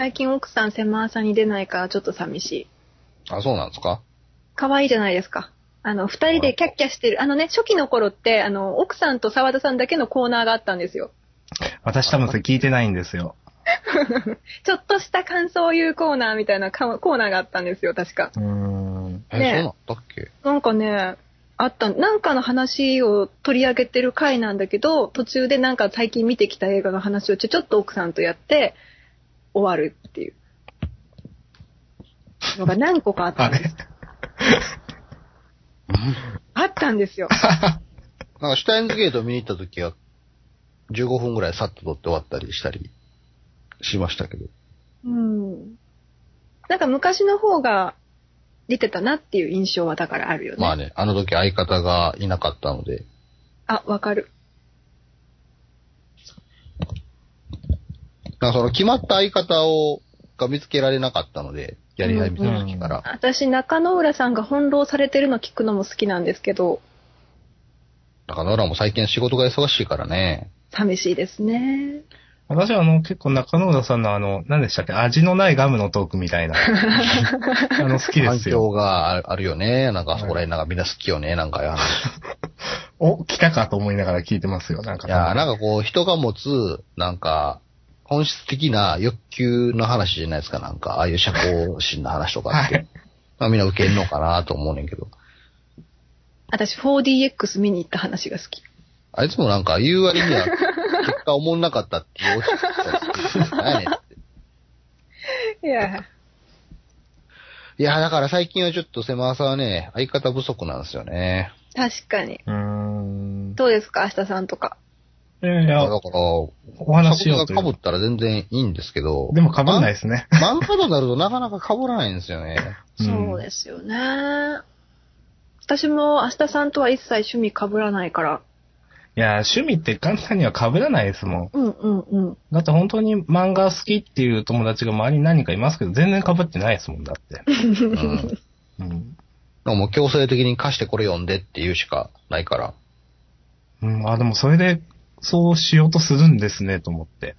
最近奥さん狭さに出ないからちょっと寂しい。あ、そうなんですか？可愛いじゃないですか。あの、二人でキャッキャしてる。あのね、初期の頃って、あの、奥さんと沢田さんだけのコーナーがあったんですよ。私多分それ聞いてないんですよ。ちょっとした感想を言うコーナーみたいなかコーナーがあったんですよ、確か。うーん。え、ねそうなんだっけ？なんかね、あった、なんかの話を取り上げてる回なんだけど、途中でなんか最近見てきた映画の話をちょちょっと奥さんとやって、終わるっていう。のが何個かあったあんですれ？あったんですよ。なんか、シュタインズゲート見に行った時は、15分ぐらいさっと撮って終わったりしたりしましたけど。うん。なんか昔の方が出てたなっていう印象はだからあるよね。まあね、あの時相方がいなかったので、あ、わかる。なんかその決まった相方を、が見つけられなかったので、やり始めた時から。私、中野浦さんが翻弄されてるの聞くのも好きなんですけど、だから、俺らも最近仕事が忙しいからね。寂しいですね。私はあの、結構中野浦さんのあの、何でしたっけ、味のないガムのトークみたいな。あの、好きで反すよ。響がああるよね。なんか、そこら辺なんかみんな好きよね。なんか、お、来たかと思いながら聞いてますよ、なんか。いやなんかこう、人が持つ、なんか、本質的な欲求の話じゃないですか。なんか、ああいう社交心の話とかって。はいまあみんな受けんのかなと思うねんけど。私 4DX 見に行った話が好き。あいつもなんか言う割には、結果思んなかったっていうおっしゃってた何やねんって。いや、いや、だから最近はちょっと狭さはね、相方不足なんですよね。確かに。うーん。どうですか、明日さんとか。いやいや、だから、お話しようとが被ったら全然いいんですけど。でも被んないですね。漫画となるとなかなか被らないんですよね。うんそうですよね。私も明日さんとは一切趣味被らないから。いや、趣味って簡単には被らないですもん。うんうんうん。だって本当に漫画好きっていう友達が周りに何人かいますけど、全然被ってないですもん、だって。うん。うん。もう強制的に貸してこれ読んでっていうしかないから。うん、あ、でもそれで、そうしようとするんですね、と思って。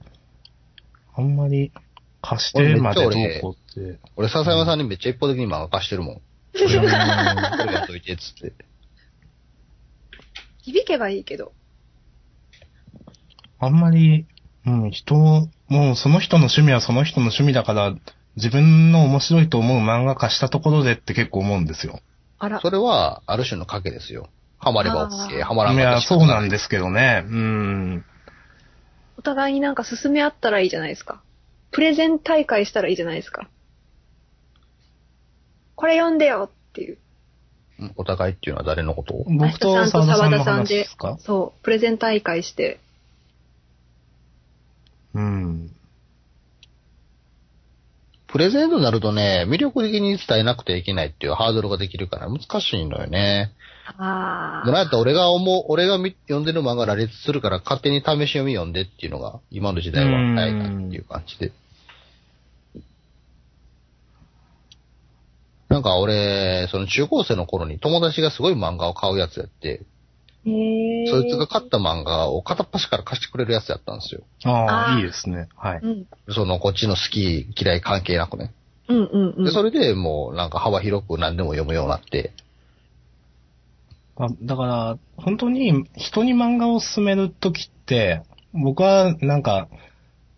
あんまり、貸してまでどうこうって。俺、笹山さんにめっちゃ一方的に漫画貸してるもん。やっといて、つって。響けばいいけど。あんまり、うん、人を、もうその人の趣味はその人の趣味だから、自分の面白いと思う漫画貸したところでって結構思うんですよ。あら。それは、ある種の賭けですよ。ハマれば OK、ハマらんかったいや、らそうなんですけどね。うん。お互いになんか進め合ったらいいじゃないですか。プレゼン大会したらいいじゃないですか。これ読んでよっていう。うんお互いっていうのは誰のこと？を僕と明日さんと沢田さんの沢田さんでそう、プレゼン大会して、うん。プレゼントになるとね、魅力的に伝えなくてはいけないっていうハードルができるから難しいのよね。あもうなんやったら俺が思う、俺が見読んでる漫画羅列するから勝手に試し読み読んでっていうのが今の時代は早いなっていう感じで。なんか俺、その中高生の頃に友達がすごい漫画を買うやつやって、そいつが買った漫画を片っ端から貸してくれるやつやったんですよ。ああ、いいですね。はい。うん。そのこっちの好き嫌い関係なくね。うんうんうん。で、それでもうなんか幅広く何でも読むようになって、あだから、本当に人に漫画を勧めるときって、僕はなんか、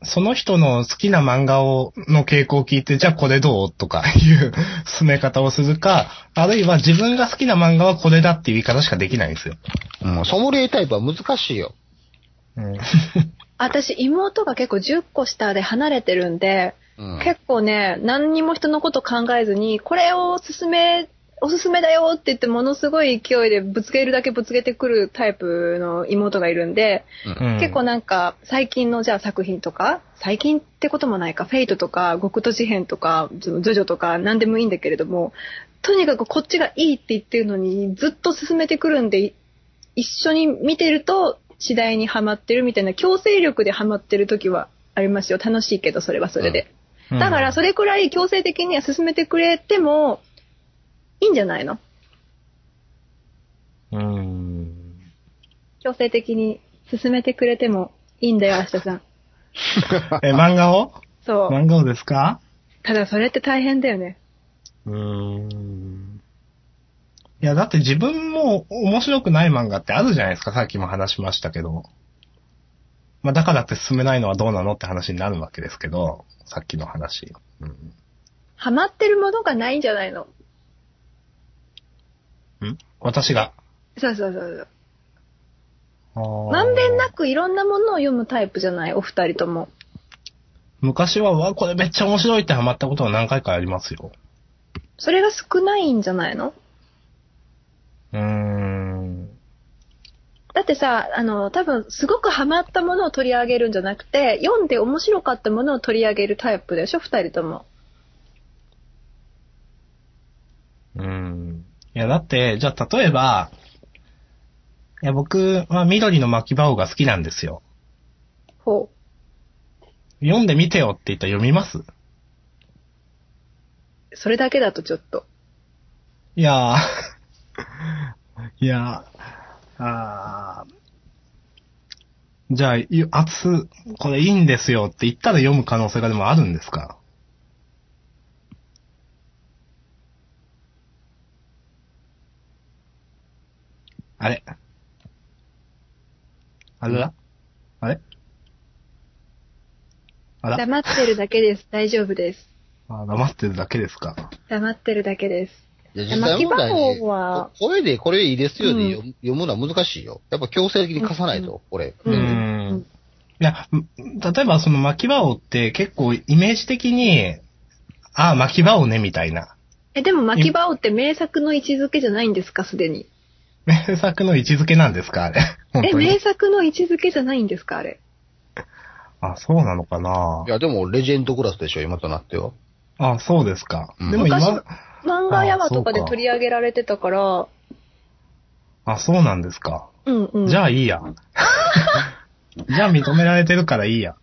その人の好きな漫画を、の傾向を聞いて、じゃあこれどう？とかいう進め方をするか、あるいは自分が好きな漫画はこれだっていう言い方しかできないんですよ。うん、ソムリエタイプは難しいよ。うん。私、妹が結構10個下で離れてるんで、うん。結構ね、何にも人のこと考えずに、これを勧め、おすすめだよって言ってものすごい勢いでぶつけるだけぶつけてくるタイプの妹がいるんで、うん結構なんか最近のじゃあ作品とか、最近ってこともないか、フェイトとか、極都事変とか、ジョジョとか何でもいいんだけれども、とにかくこっちがいいって言ってるのにずっと進めてくるんで、い一緒に見てると次第にハマってるみたいな強制力でハマってる時はありますよ。楽しいけど、それはそれで。うんだからそれくらい強制的には進めてくれてもいいんじゃないの？うん。強制的に進めてくれてもいいんだよ、明日さん。え、漫画を？そう。漫画をですか？ただそれって大変だよね。うーん。いや、だって自分も面白くない漫画ってあるじゃないですか。さっきも話しましたけど。まあ、だからって進めないのはどうなのって話になるわけですけど、さっきの話。うん。ハマってるものがないんじゃないの？ん？私が。そうそうそうそう。ままんべんなくいろんなものを読むタイプじゃない？お二人とも。昔は、わ、これめっちゃ面白いってハマったことは何回かありますよ。それが少ないんじゃないの？うーん。だってさ、あの、多分、すごくハマったものを取り上げるんじゃなくて、読んで面白かったものを取り上げるタイプでしょ二人とも。うーん。いや、だって、じゃあ例えば、いや、僕は緑の巻き場王が好きなんですよ。ほ読んでみてよって言ったら読みますう。それだけだとちょっと。いやー、いやー、あーじゃあ、ゆ熱、これいいんですよって言ったら読む可能性がでもあるんですか？あれ？あれだ？あれ？あら？黙ってるだけです。大丈夫です。あ黙ってるだけですか黙ってるだけです。いや、実際問題巻きは、声でこれいいですよでうん読む読むのは難しいよ。やっぱ強制的に貸さないと、これ。ううんん。いや、ん例えばその巻き場王って結構イメージ的に、ああ、巻き場王ね、みたいな。え、でも、巻き場王って名作の位置づけじゃないんですか、すでに。名作の位置づけなんですかあれ。本 え、当に名。作の位置づけじゃないんですか、あれ。あ、そうなのかないや、でも、レジェンドクラスでしょ、今となっては。あ、そうですか。うんでも今昔、漫画ヤマとかで取り上げられてたから、あ、そうなんですか。うんうん。じゃあいいや。じゃあ認められてるからいいや。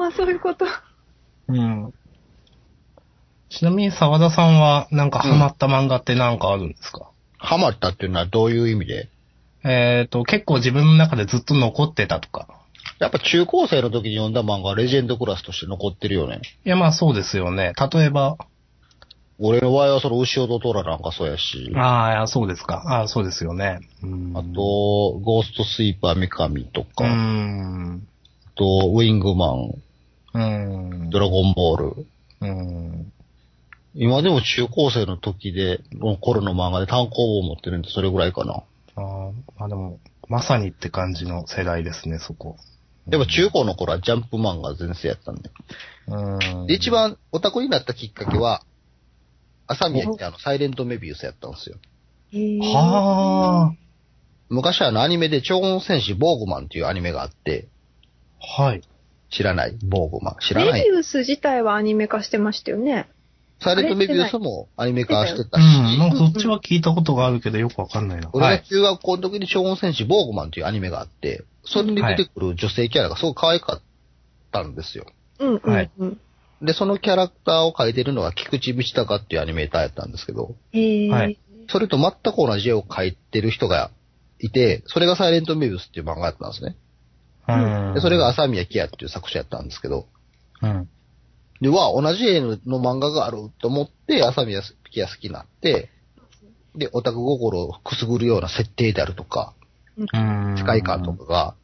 ああ、そういうこと。うん。ちなみに沢田さんはなんかハマった漫画ってなんかあるんですか、ハマったっていうのはどういう意味で？えっ、と、結構自分の中でずっと残ってたとか。やっぱ中高生の時に読んだ漫画はレジェンドクラスとして残ってるよね。いや、まあそうですよね。例えば、俺の場合はその牛尾とトラなんかそうやし、ああそうですか。ああ、そうですよね。うんと、ゴーストスイーパー三上とうか、あん。と、ウィングマン、うん。ドラゴンボール。うん。今でも中高生の時で、の頃の漫画で単行本を持ってるんでそれぐらいかな。ああ、まあでも、まさにって感じの世代ですね、そこ。やっぱ中高の頃はジャンプ漫画全盛やったんで。うん。で、一番オタクになったきっかけは、朝宮ってあの、サイレントメビウスやったんですよ。は昔あのアニメで超音戦士ボーグマンっていうアニメがあって、あ。はい。知らない？ボーグマン。知らない？メビウス自体はアニメ化してましたよね。サイレントメビウスもアニメ化してたし、うん。なんかそっちは聞いたことがあるけどよくわかんないな。俺がはい。中学校の時に超音戦士ボーグマンっていうアニメがあって、それに出てくる女性キャラがすごく可愛かったんですよ。うんうん、はいうん。で、そのキャラクターを描いてるのが菊池道隆っていうアニメーターやったんですけど。はいそれと全く同じ絵を描いてる人がいて、それがサイレントメビウスっていう漫画やったんですね。うんで、それが、浅宮キアっていう作者やったんですけど、うん。で、わ、同じ絵の漫画があると思って、浅宮キア好きになって、で、オタク心をくすぐるような設定であるとか、うん。世界観とかが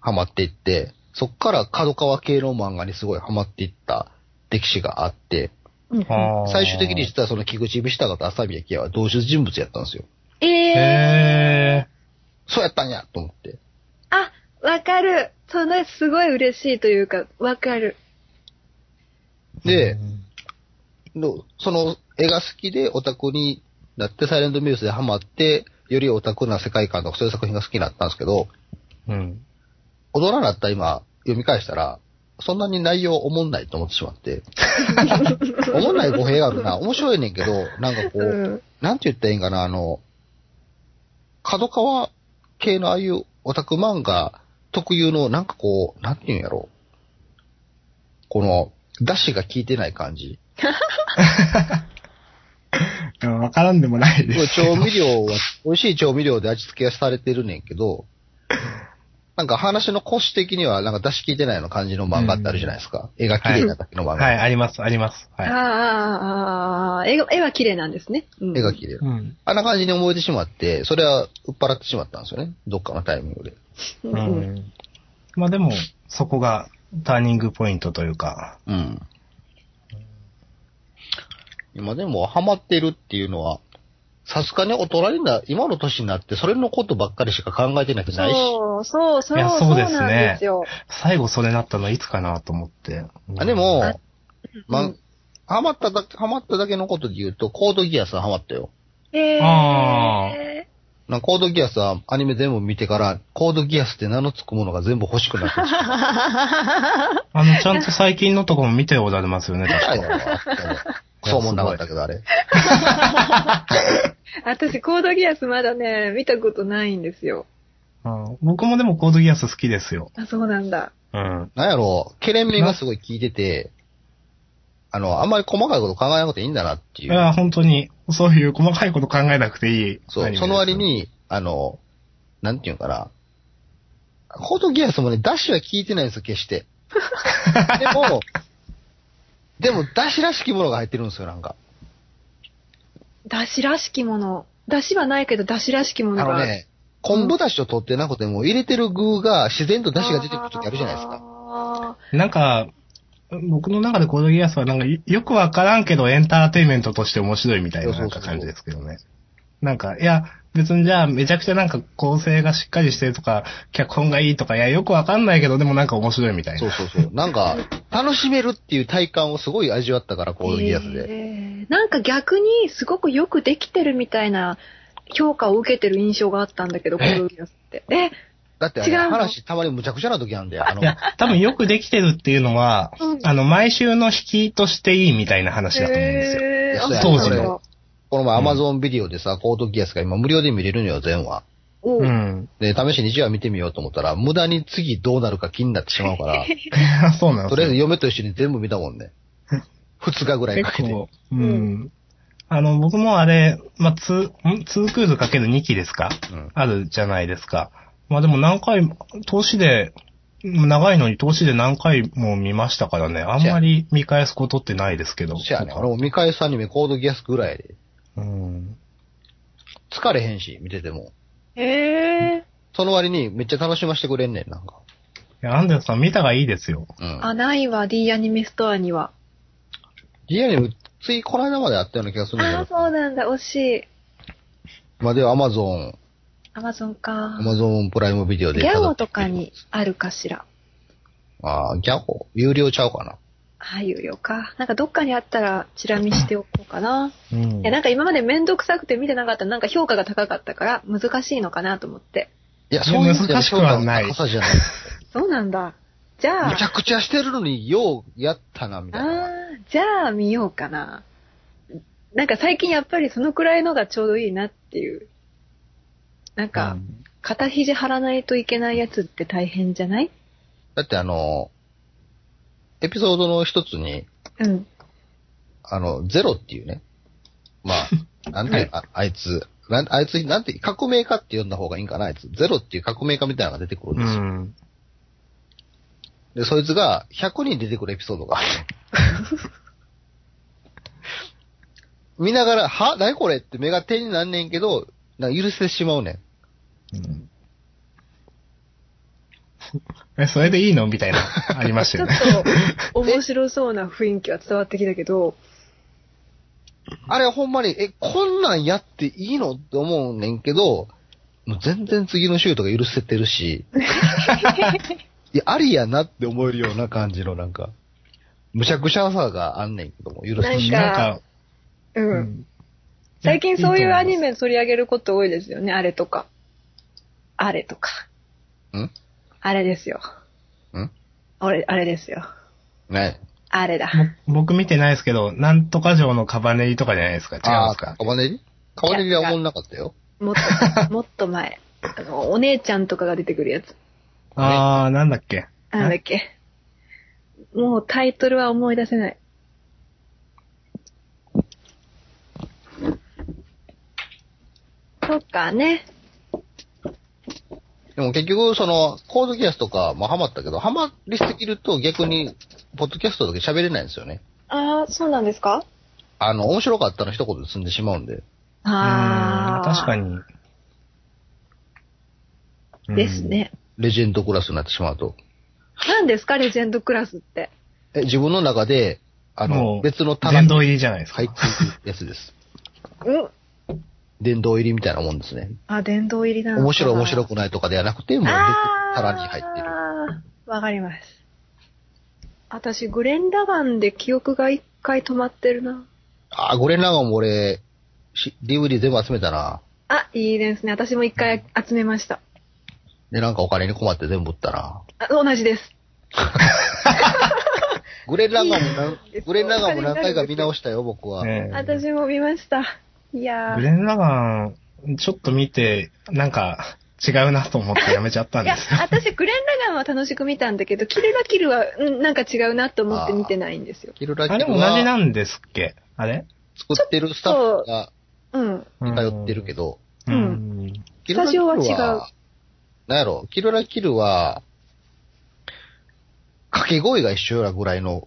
ハマっていって、そっから角川系の漫画にすごいハマっていった歴史があって、うん最終的に実はその菊池道隆と浅宮キアは同種人物やったんですよ。ええへそうやったんやと思って。あ、わかる。それすごい嬉しいというか、わかる。ー。で、のその絵が好きでオタクになってサイレントミュースでハマって、よりオタクな世界観とかそういう作品が好きになったんですけど、うん。大人になった今読み返したら、そんなに内容おもんないと思ってしまって。おもんない語弊があるな。面白いねんけど、なんかこう、うん。なんて言ったらいいんかな、あの、角川系のああいうオタク漫画特有の、なんかこう、なんて言うんやろう。この、出汁が効いてない感じ。わからんでもないです。調味料は、美味しい調味料で味付けはされてるねんけど、なんか話の腰的にはなんか出し切ってないような感じの漫画ってあるじゃないですか。絵が綺麗なだけの漫画。はい、あります、あります。はい。ああ、ああ、絵が絵は綺麗なんですね。うん絵が綺麗。うん。あんな感じに思えてしまって、それは売っ払ってしまったんですよね。どっかのタイミングで。うんううんん。まあでも、そこがターニングポイントというか、うん。今でもハマってるっていうのは、さすがに大人にな、今の年になってそれのことばっかりしか考えてなくない？し。そう、そう、そう、いやそそううですね。最後それなったのいつかなと思って。あでもあ、まうんハマっただけ、ハマっただけのことで言うと、コードギアスはハマったよ。えー、あなんかコードギアスはアニメ全部見てから、コードギアスって名の付くものが全部欲しくなってきた。あの、ちゃんと最近のとこも見ておられますよね、確か。はいはいはいクソもんなかったけど、あれ。私、コードギアスまだね、見たことないんですよ。うん僕もでもコードギアス好きですよ。あ、そうなんだ。うん。なんやろう、ケレン味がすごい効いてて、あの、あんまり細かいこと考えなくていいんだなっていう。いや、本当に、そういう細かいこと考えなくていい。そう、その割、に、あの、なんていうのかな。コードギアスもね、ダッシュは効いてないんですよ、決して。でも、でも、ダッシュらしきものが入ってるんですよ、なんか。だしらしきもの？だしはないけど、だしらしきもあのが。のね、昆布だしを取ってなくても、入れてる具が自然とダシが出てくる時あるじゃないですか。か。なんか、僕の中でコードギアスはなんかよよくわからんけどエンターテインメントとして面白いみたいななんか感じですけどね。なんか、いや、別にじゃあめちゃくちゃなんか構成がしっかりしてるとか、脚本がいいとか、いや、よくわかんないけど、でもなんか面白いみたいな。そうそうそう。なんか、楽しめるっていう体感をすごい味わったから、コードギアスで。えーなんか逆にすごくよくできてるみたいな評価を受けてる印象があったんだけど、コードギアスって。え、だってあれ、違うの話たまにむちゃくちゃな時なんで、あのい、や、多分よくできてるっていうのは、うんあの、毎週の引きとしていいみたいな話だと思うんですよ。えーあいやそうや当時のこの前アマゾンビデオでさ、コードギアスが今無料で見れるのよ、全話。おううん。で、試しに1話見てみようと思ったら、無駄に次どうなるか気になってしまうから、そうなんですよとりあえず嫁と一緒に全部見たもんね。2日ぐらいかけて。うん。あの、僕もあれ、まあ、ツー、ん？2クールかける2期ですか？うんあるじゃないですか。まあでも何回、通しで、長いのに通しで何回も見ましたからね、あんまり見返すことってないですけど。そやね。俺も見返すアニメコードギアスぐらいで。うん。疲れへんし、見てても。えー、その割にめっちゃ楽しませてくれんねん、なんか。いやアンデルさん見たがいいですよ。うん。あ、ないわ、D アニメストアには。リアルついこの間まであったような気がするんだけど。そうなんだ、惜しい。まあではアマゾン、アマゾンかア。マゾンプライムビデオで。ギャオとかに。あるかしら？ああ、ギャオ有料ちゃうかな？ああいうよか。なんかどっかにあったらチラ見しておこうかな。うんいや、なんか今までめんどくさくて見てなかったなんか評価が高かったから難しいのかなと思って。いや、そういうの難しくはない高さじゃない。そうなんだ。じゃあむち、ゃくちゃしてるのに、ようやったな、みたいあな。ーじゃあ見ようかな。なんか最近やっぱりそのくらいのがちょうどいいなっていう。なんか、肩肘張らないといけないやつって大変じゃない？だってあの、エピソードの一つに、うん。あの、ゼロっていうね。まあ、なんていうの、ああいつ、なんあいつ、なんて、革命家って呼んだ方がいいんかな、あいつ。ゼロっていう革命家みたいなのが出てくるんうですよ。ん。で、そいつが100人出てくるエピソードがあって。見ながら、は？何これ？って目が手になんねんけど、なんか許してしまうねん。うんえ、それでいいの？みたいな、ありました ちょよっね。と面白そうな雰囲気は伝わってきたけど、あれほんまに、え、こんなんやっていいの？って思うねんけど、もう全然次のシュートが許せてるし、いや、ありやなって思えるような感じのなんか、むちゃくちゃさがあんねんけども、許せてしまう。なんか、うん。うん最近そういうアニメメ取り上げること多いですよね、あれとか。あれとか。ん？あれですよ。ん？俺、あれですよ。ね。あれだ。ぼ僕見てないですけど、なんとか城のカバネリとかじゃないですか。違うんああ、ですか？カバネリ？カバネリは思んなかったよ。もっと、もっと前。あの、お姉ちゃんとかが出てくるやつ。あー、なんだっけ？なんだっけ？もうタイトルは思い出せない。とかね。でも結局、その、コードキャストとか、まあハマったけど、ハマりすぎると逆に、ポッドキャストだけ喋れないんですよね。ああ、そうなんですか？あの、面白かったの一言で済んでしまうんで。ああ。うん確か。に。うんです。ね。レジェンドクラスになってしまうと。何ですか、レジェンドクラスって。え、自分の中で、あもの、う別の棚に殿堂入りじゃないですか。入っていくやつです。うん。殿堂入りみたいなもんですね。あ、殿堂入りなの面白い面白くないとかではなくて、もう別のあー棚に入ってる。わかります。私、グレン・ラガンで記憶が一回止まってるな。あー、ゴレンラガンも俺、し DVD 全部集めたな。あ、いいですね。私も一回集めました。で、なんかお金に困って全部売ったな。あ同じ です。グレンラガンもグレンラガンも何回か見直したよ、僕は。ええ私も見ました。いやー。グレン・ラガン、ちょっと見て、なんか、違うなと思ってやめちゃったんいやですよ。、私、グレン・ラガンは楽しく見たんだけど、キルラキルは、うんなんか違うなと思って見てないんですよ。キルラキあれル同じなはんですっけ？あれ？作ってるスタッフがうん。通ってるけど、ううんん。キルラキルスタジオは違うなんやろ、キルラキルは、掛け声が一緒やぐらいの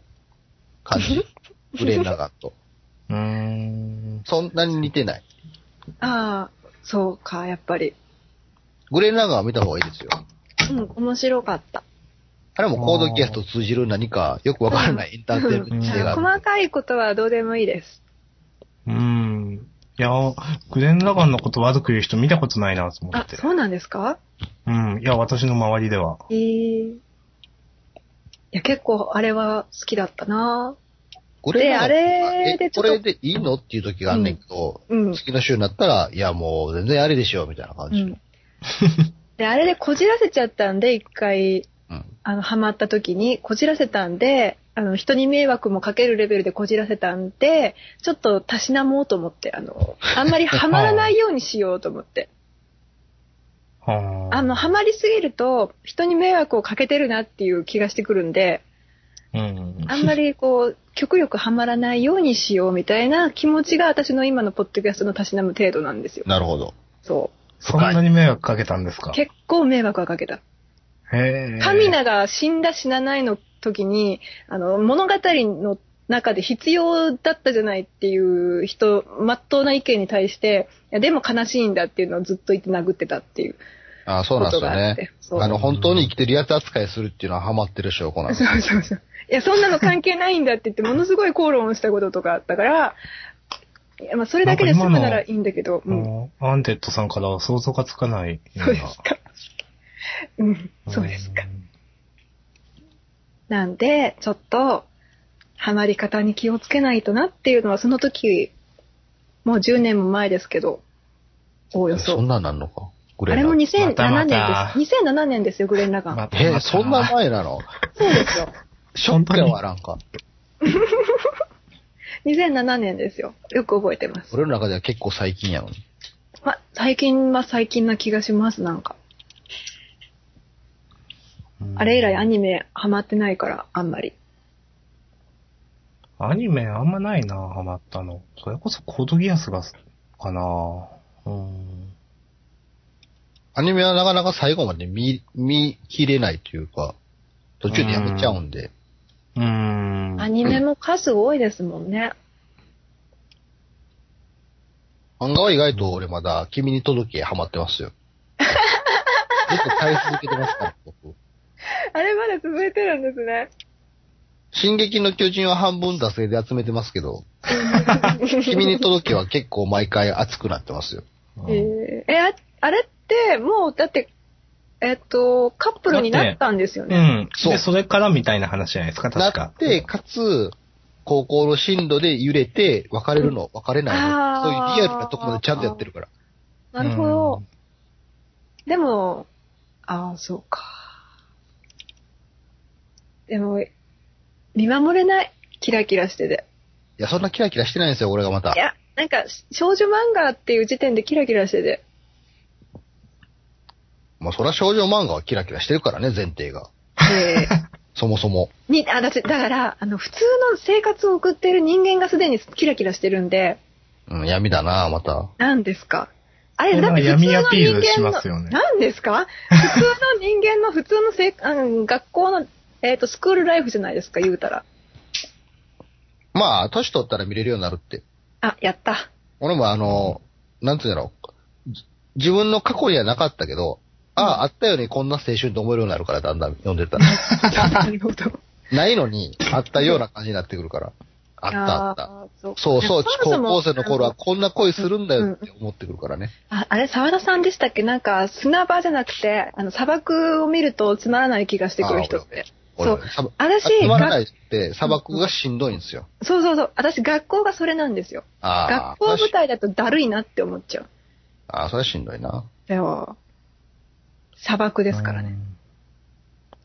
感じ。グレンラガンと。うーん。そんなに似てない。ああ、そうか、やっぱり。グレンラガンは見た方がいいですよ。うん、面白かった。あれもコードキャスト通じる何かよくわからないエンターテインメント性がある。細かいことはどうでもいいです。うん。いや、グレン・ラガンのこと悪く言う人見たことないなと思って、。あそうなんですか？うん。いや、私の周りでは。ええいや、結構あれは好きだったなグレンラガンであれでえちょっとこれでいいの？っていう時があんねんけど、うん。次の週になったら、いやもう全然あれでしょ、みたいな感じ。うん。で、あれでこじらせちゃったんで、一回、うんあの、ハマった時に、こじらせたんで、あの、人に迷惑もかけるレベルでこじらせたんで、ちょっとたしなもうと思って、あの、あんまりハマらないようにしようと思って。はあの、ハマりすぎると、人に迷惑をかけてるなっていう気がしてくるんで、うん。あんまりこう、極力ハマらないようにしようみたいな気持ちが私の今のポッドキャストのたしなむ程度なんですよ。なるほど。そそんなに迷惑かけたんですか？う。結構迷惑はかけた。へえ。カミナが死んだ死なないの時に、あの、物語の中で必要だったじゃないっていう人、まっとうな意見に対して、いやでも悲しいんだっていうのをずっと言って殴ってたっていうあそうなんですよね。。あの、本当に生きてるやつ扱いするっていうのはハマってる証拠なんですそうそうそう。いや、そんなの関係ないんだって言って、ものすごい口論をしたこととかあったから、いやまあ、それだけで済むならいいんだけど、うん。アンテッドさんからは想像がつかないような。そうですか。うん、そうですか。なんで、ちょっと、ハマり方に気をつけないとなっていうのは、その時、もう10年も前ですけど、おおよそ。そんなんなんのか？グあれもン2007またま年たです。2007年ですよ、グレン・ラガン。またえ、そんな前なの？そうですよ。ショックやわ、なんか。2007年ですよ。よく覚えてます。俺の中では結構最近やのに。ま、最近は最近な気がします、なんか。うんあれ以来アニメハマってないから、あんまり。アニメあんまないな、ハマったの。それこそコードギアスが、かな。うん。アニメはなかなか最後まで見、見切れないというか、途中でやめちゃうんで。うーん。アニメも数多いですもんね。漫画は意外と俺まだ君に届けハマってますよ。ずっと買い続けてますから、僕。あれまだ続いてるんですね。進撃の巨人は半分惰性で集めてますけど、君に届けは結構毎回熱くなってますよ。うんえーえ、ああれって、もう、だって、えっと、カップルになったんですようね。ん。そうで、それからみたいな話じゃないですか、な確か。って、かつ、高校の進路で揺れて、別れるの、別れないの、そういうリアルなところまでちゃんとやってるから。なるほど。でも、ああ、そうか。でも、見守れない。キラキラしてて。いや、そんなキラキラしてないんですよ、俺がまたい。や、なんか、少女漫画っていう時点でキラキラしてて。まあ、そら少女漫画はキラキラしてるからね、前提が。で そもそも。に、あ、だだから、あの、普通の生活を送っている人間がすでにキラキラしてるんで、うん、闇だな、また。何ですか？あれ、だって普通闇の人間の、ますよね何ですか？普通の人間の普通のせいあの学校の、えっ、と、スクールライフじゃないですか、言うたら。まあ、年取ったら見れるようになるって。あ、やった。俺もあの、なんつうんだろう。じ自分の過去にはなかったけど、ああ、あったようにこんな青春って思えるようになるから、だんだん読んでたら。なるほど。ないのに、あったような感じになってくるから。あったあった。そうそうそう、高校生の頃はこんな恋するんだよって思ってくるからね。ああれ、沢田さんでしたっけ？なんか、砂場じゃなくて、あの、砂漠を見るとつまらない気がしてくる人って。そう私、つまらながいって砂漠がしんどいんですよ。そうそうそう。私、学校がそれなんですよ。ああ。学校舞台だとだるいなって思っちゃう。ああ、それはしんどいな。でも、砂漠ですからね。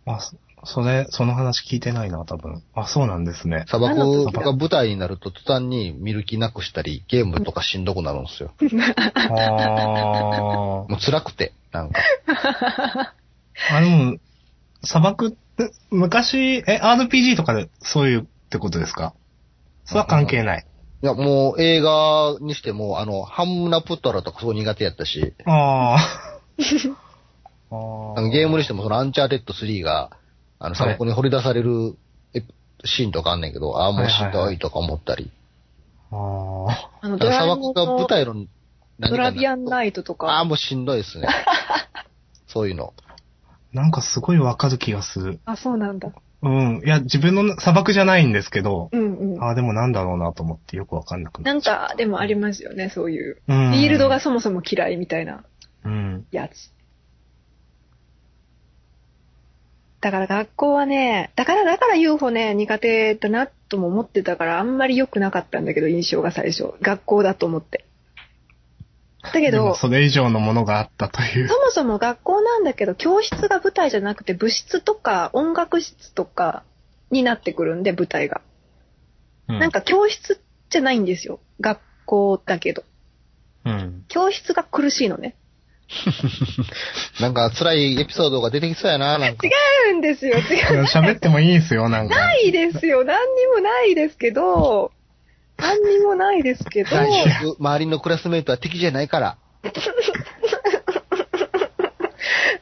うん。あ、そそれ、その話聞いてないな、多分。あ、そうなんですね。砂漠が舞台になると途端に見る気なくしたり、ゲームとかしんどくなるんですよ。あもう辛くて、なんか。あ。あ、でも、砂漠って、昔、え、RPG とかでそういうってことですか？それは関係ない。いや、もう映画にしても、あの、ハンムナプッタラとかそう苦手やったし、ああ。あゲームにしてもそのアンチャーテッド3が、あの、砂漠に放り出されるシーンとかあんねんけど、ああ、もうしんどいとか思ったり。あー。あの、だから砂ドラえもん漠が舞の台の何ドかラビアンナイトとああ、か。もうしんどいですね。そういうの。なんかすごいわかる気がする。あ、そうなんだ。うん。いや、自分の砂漠じゃないんですけど、うんうん。ああ、でもなんだろうなと思ってよくわかんなくななんか、でもありますよね、そういう。フィフィールドが、そもそも嫌いみたいなうん。やつ。だから学校はね、だからだから UFO ね、苦手だなとも思ってたから、あんまり良くなかったんだけど、印象が最初。学校だと思って。だけど、それ以上のものがあったというそ。もそも学校なんだけど、教室が舞台じゃなくて、部室とか音楽室とかになってくるんで、舞台が。なんか教室じゃないんですよ。学校だけど。うん。教室が苦しいのね。なんか辛いエピソードが出てきそうやな、なんか。違うんですよ、違う。喋ってもいいんすよ、なんか。ないですよ。何にもないですけど、何にもないですけど、周りのクラスメイトは敵じゃないから。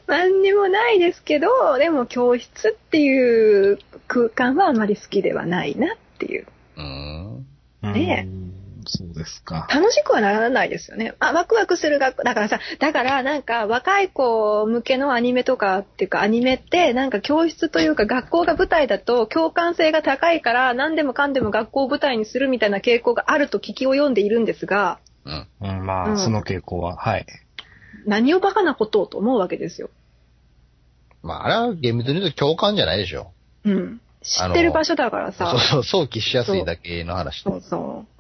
何にもないですけど、でも教室っていう空間はあまり好きではないなっていう。うーん。ねえうんそうですか。楽しくはならないですよね。あ、ワクワクする学校。だからさ、だからなんか若い子向けのアニメとかっていうかアニメってなんか教室というか学校が舞台だと共感性が高いから何でもかんでも学校を舞台にするみたいな傾向があると聞きを読んでいるんですが、うん。うん、まあ、うんその傾向は、はい。何をバカなことをと思うわけですよ。まあ、あれは厳密に言うと共感じゃないでしょ。うん。知ってる場所だからさ。そうそう、想起しやすいだけの話でそうそう。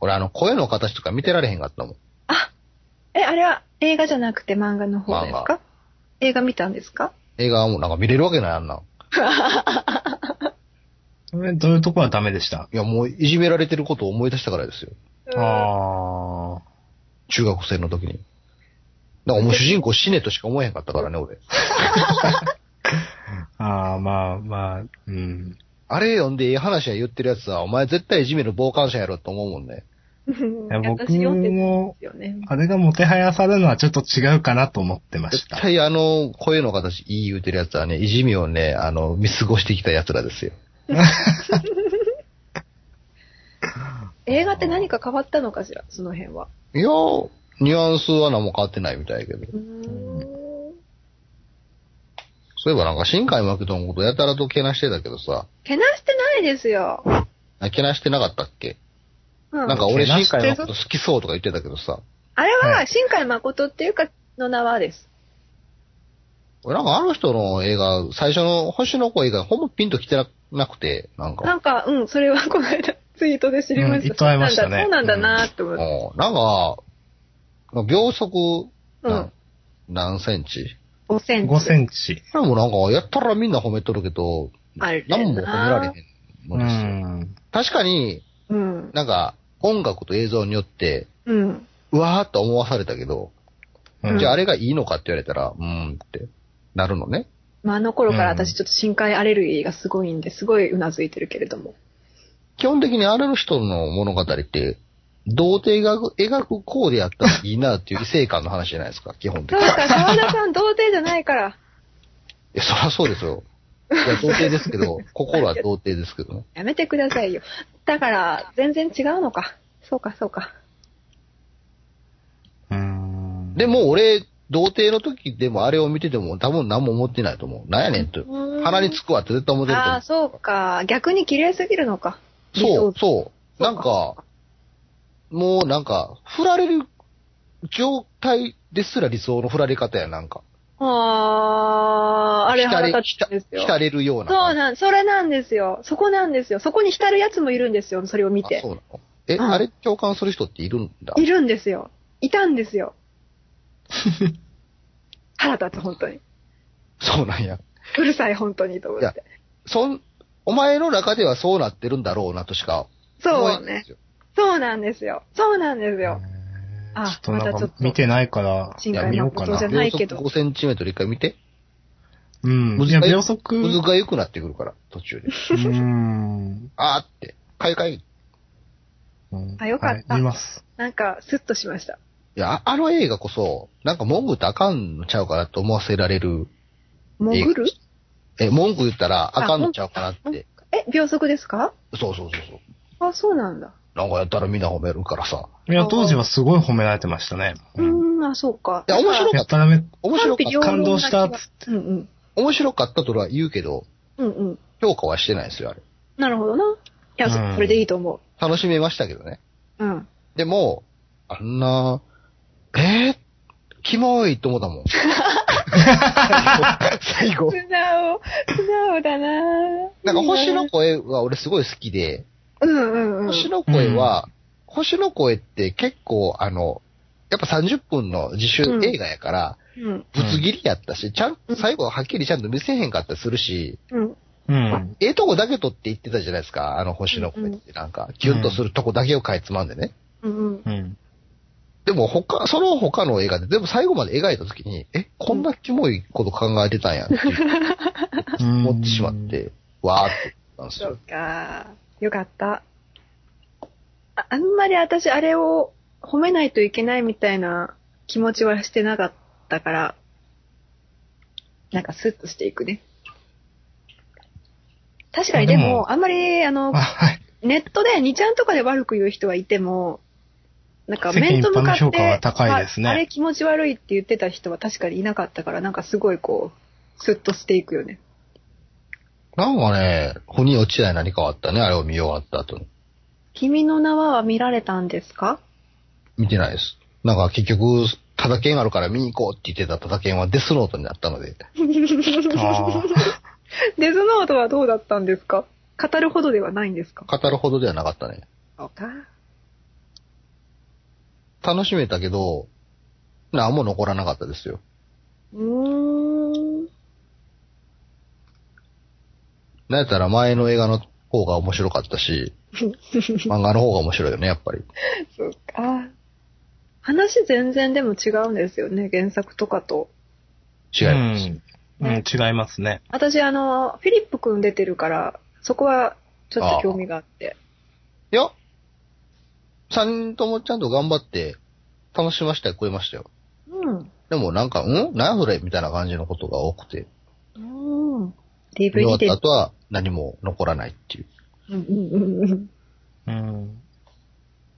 俺あの、声の形とか見てられへんかったもん。あえ、あれは映画じゃなくて漫画の方です漫か映画見たんですか？映画はもうなんか見れるわけないあんな どういうとこはダメでした？いや、もういじめられてることを思い出したからですよ。あ中学生の時に。だからもう主人公死ねとしか思えへんかったからね、俺。あ。ああ、まあまあ、うん。あれ読んでいい話は言ってるやつは、お前絶対いじめる傍観者やろと思うもんね。うんや僕私読んでるんも。あれがもてはやされるのはちょっと違うかなと思ってました。絶対あの、声の形いい言うてるやつはね、いじめをね、あの、見過ごしてきた奴らですよ。映画って何か変わったのかしら、その辺は。いやー、ニュアンスは何も変わってないみたいやけど。そういえばなんか、新海誠のことやたらとけなしてたけどさ、けなしてないですよ。あけなしてなかったっけ、うん。なんか俺新海誠好きそうとか言ってたけどさ、あれはは、新海誠っていうか、の名はです。俺なんかあの人の映画、最初の星の子映画、ほんまピンと来てなくて、なんか、なんか、うん、それはこの間ツイートで知りました。うん言ってましたね。そうなんだそうなんだなって思って。うん。なんか、秒速、うん。な何センチ？5センチ。5センチ。でもなんか、やったらみんな褒めとるけど、あれな何も褒められへんうのですよ。ん。確かに、うん。なんか、音楽と映像によって、うん。うわーっと思わされたけど、うんじゃああれがいいのかって言われたら、うーんってなるのね。まあ、あの頃からうん私ちょっと深海アレルギーがすごいんで、すごいうなずいてるけれども。基本的にあれの人の物語って、童貞が描くこうでやったらいいなっていう異性感の話じゃないですか、基本的に。そうか、沢田さん童貞じゃないから。え、そりゃそうですよ。いや、童貞ですけど、心は童貞ですけどね。やめてくださいよ。だから、全然違うのか。そうか、そうか。うーん。でも俺、童貞の時でもあれを見てても多分何も思ってないと思う。なんやねんと。鼻につくわって絶対思ってると思ああ、そうか。逆に綺麗すぎるのか。う。そう、理そう。なんそうか、もうなんか、振られる状態ですら理想の振られ方や、なんか。想ああ、あれ腹立つんですよ。浸れるような。そうなん、それなんですよ。そこなんですよ。そこに浸るやつもいるんですよ。それを見てあそ。うなのえ、うんあれ共感する人っているんだ？いるんですよ。いたんですよ。腹立つ、本当に。そうなんや。うるさい、本当に、と思って。そん、お前の中ではそうなってるんだろうなとしか思そうね。そうなんですよ。そうなんですよ。あちょっとなんかまたちょっと見てないから、新いや見ようかな海誠じゃ。ないけど秒速5センチメートル一回見て。うん。秒速。むずうが良くなってくるから、途中で。ーん。あーって。かゆかゆ。いうんあよかったはい見ます。なんか、スッとしました。や、ああの映画こそ、なんか文句言ったらあかんのちゃうかなと思わせられる。潜る？え、文句言ったらあかんのちゃうかなって。え、秒速ですか？そうそうそうそう。あ、そうなんだ。なんかやったらみんな褒めるからさ。いや、当時はすごい褒められてましたね。ううんーん、あ、そうか。いや面白かやったらめ、面白かった。感動したって。うんうん。面白かったとは言うけど、うんうん。評価はしてないですよ、あれ。なるほどな。いや、そうんそれでいいと思楽しめましたけどね。う。うん。でも、あんな、えー、キモいと思ったもん。最後。素直、素直だななんか星の声は俺すごい好きで、うんうんうん。星の声は、星の声って結構あの、やっぱ30分の自主映画やから、うん。ぶつ切りやったし、ちゃん、最後ははっきりちゃんと見せへんかったりするし、うん。うん。ええとこだけ撮って言ってたじゃないですか、あの星の声ってなんか、キュンとするとこだけをかいつまんでね。うんうん。うん。でも他、その他の映画で全部最後まで描いたときに、え、こんなキモいこと考えてたんやって 思ってしまって、わーってなったんですよそう。か。よかった。ああんまり私、あれを褒めないといけないみたいな気持ちはしてなかったから、なんかスッとしていくね。確かにでも、でもあんまり、あのあ、、はい。ネットで2ちゃんとかで悪く言う人はいても、なんか面と向かって、ねああれ気持ち悪いって言ってた人は確かにいなかったから、なんかすごいこう、スッとしていくよね。なんかね、腑に落ちない何かあったね、あれを見終わった後に。君の名はは見られたんですか？見てないです。なんか結局、ただ剣あるから見に行こうって言ってたただ剣はデスノートになったので、あ デズノートはどうだったんですか？語るほどではないんですか？語るほどではなかったね。楽しめたけど、何も残らなかったですよ。うーん。なんやったら前の映画の方が面白かったし、漫画の方が面白いよね、やっぱり。そうか。話全然でも違うんですよね、原作とかと。違います。うん。うん、違いますね。私、あの、フィリップくん出てるから、そこはちょっと興味があって。いや、三人ともちゃんと頑張って、楽しませてくれましたよ。うん。でもなんか、ん？何やそれ？みたいな感じのことが多くて、うん。見終わ DVD で。った後は何も残らないっていう。うんうんうんうん。うん。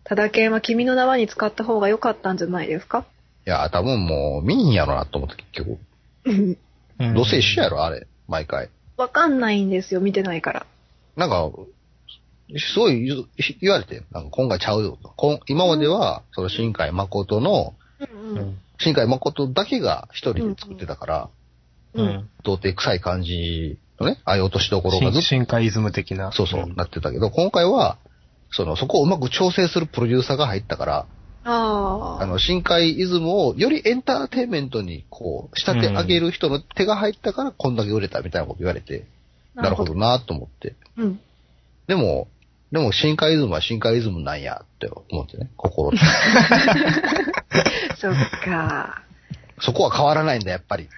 ただけは君の名はに使った方が良かったんじゃないですか？いや、多分もう見んやろなと思って結局。うんうんどうせ一緒やろ、あれ。毎回。わかんないんですよ、見てないから。なんか、すごい言う言われて、なんか今回ちゃうよと。こん今までは、その新海誠の、うんうん。うん。新海誠だけが一人で作ってたから、う。ん。童貞臭い感じのね、ああいう落としどころがずっ深海イズム的な。と、そうそう、んなってたけど、今回は、その、そこをうまく調整するプロデューサーが入ったから、ああ。あの、深海イズムをよりエンターテインメントに、こう、仕立て上げる人の手が入ったから、こんだけ売れたみたいなこと言われて、なるほど。なと思って。うん。でも、でも、深海イズムは深海イズムなんやって思ってね、心で そっか。そこは変わらないんだ、やっぱりって。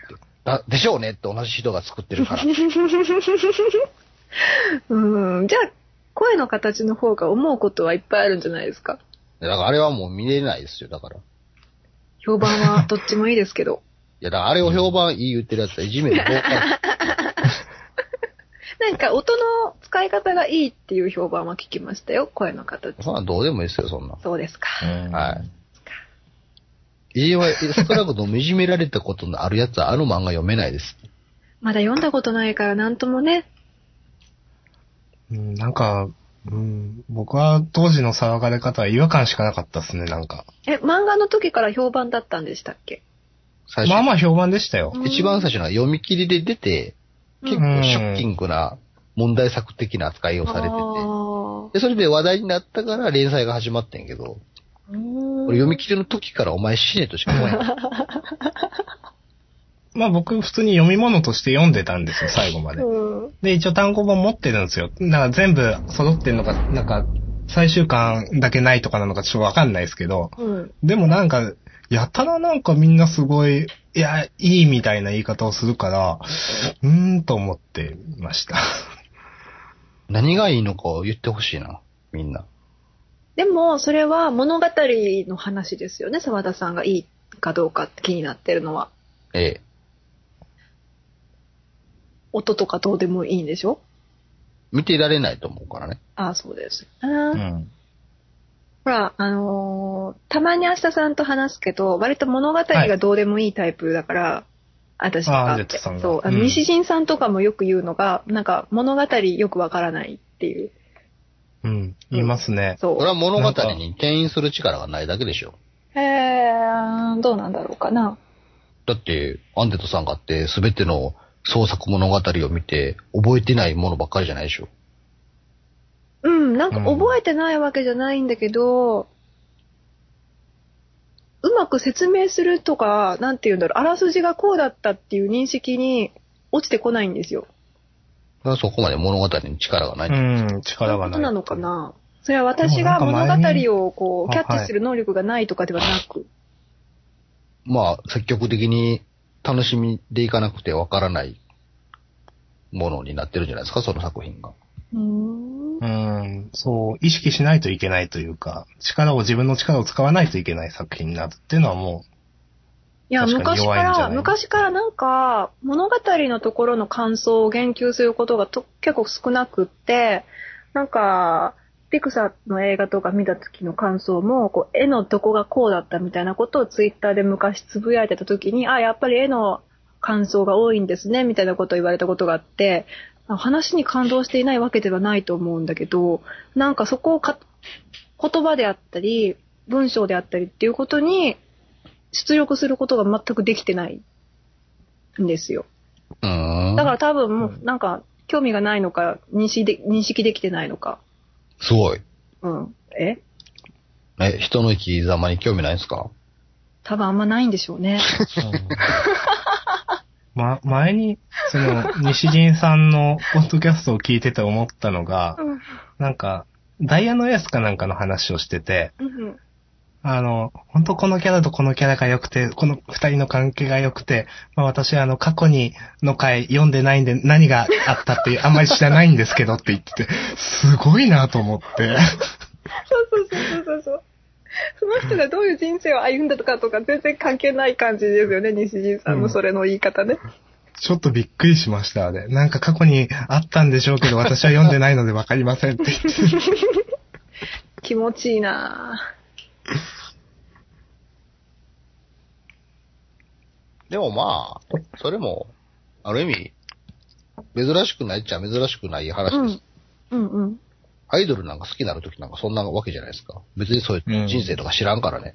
だでしょうねって同じ人が作ってるから。うん。じゃあ、声の形の方が思うことはいっぱいあるんじゃないですか？だからあれはもう見れないですよ、だから。い評判はどっちもいいですけど。や、だからあれを評判いい言ってるやつはいじめる。なんか音の使い方がいいっていう評判は聞きましたよ、声の形。そんなんどうでもいいですよ、そんなん。そうですか。はい。いじめ、少なくともいじめられたことのあるやつはあの漫画読めないです。まだ読んだことないからなんともね。うん、なんか、うん、僕は当時の騒がれ方は違和感しかなかったですね、なんか。え、漫画の時から評判だったんでしたっけ？最初。まあまあ評判でしたよ。一番最初のは読み切りで出て、結構ショッキングな問題作的な扱いをされてて。あで、それで話題になったから連載が始まってんけど、俺読み切りの時からお前死ねとしか思えない。まあ僕普通に読み物として読んでたんですよ、最後まで。うん。で、一応単行本持ってるんですよ。だから全部揃ってんのか、なんか、最終巻だけないとかなのかちょっとわかんないですけど、うん。でもなんか、やたらなんかみんなすごい、いや、いいみたいな言い方をするから、うーんと思ってました。何がいいのかを言ってほしいな、みんな。でも、それは物語の話ですよね、沢田さんがいいかどうかって気になってるのは。ええ。音とかどうでもいいんでしょ？見ていられないと思うからね。ああ、そうです。うん。ほら、あのーたまに明日さんと話すけど、割と物語がどうでもいいタイプだから、私とあかって。ージェットさんがそう、西陣さんとかもよく言うのが、なんか物語よくわからないっていう。うん。言いますね。そう。これは物語に牽引する力がないだけでしょ。へえ、どうなんだろうかな。だって、アンデットさんがあって全ての創作物語を見て覚えてないものばっかりじゃないでしょ。うん、なんか覚えてないわけじゃないんだけど、うまく説明するとか、なんて言うんだろう、あらすじがこうだったっていう認識に落ちてこないんですよ。そこまで物語に力がない。うん、そう力がない。いうことなのかな？それは私が物語をこう、あキャッチする能力がないとかではなく。まあ、積極的に楽しみでいかなくてわからないものになってるんじゃないですか、その作品が。うーんうん、そう、意識しないといけないというか、力を、自分の力を使わないといけない作品になるっていうのはもいや、昔から、昔からなんか、物語のところの感想を言及することがと結構少なくって、なんか、ピクサーの映画とか見た時の感想も、こう、絵のどこがこうだったみたいなことをツイッターで昔つぶやいてた時に、あ、やっぱり絵の感想が多いんですね、みたいなことを言われたことがあって、あ話に感動していないわけではないと思うんだけど、なんかそこをか言葉であったり、文章であったりっていうことに出力することが全くできてないんですよ。うーん。だから多分もうなんか興味がないのか認識で認識できてないのか。すごい。うん。え？え、人の生き様に興味ないんですか？多分あんまないんでしょうね。う、うんま、前に、その、西陣さんのポッドキャストを聞いてて思ったのが、うん。なんか、ダイヤのエースかなんかの話をしてて、うん。あの、本当このキャラとこのキャラが良くて、この二人の関係が良くて、まあ私あの過去にの回読んでないんで何があったって あんまり知らないんですけどって言ってて、すごいなと思って。そうそうそうそうそう。その人がどういう人生を歩んだとかとか全然関係ない感じですよね、西陣さんのそれの言い方ね。ちょっとびっくりしました、あれ。なんか過去にあったんでしょうけど、私は読んでないのでわかりませんって言って。気持ちいいなでもまあ、それも、ある意味、珍しくないっちゃ珍しくない話ぁです。うん。うんうん。アイドルなんか好きになるときなんかそんなわけじゃないですか。別にそういう人生とか知らんからね。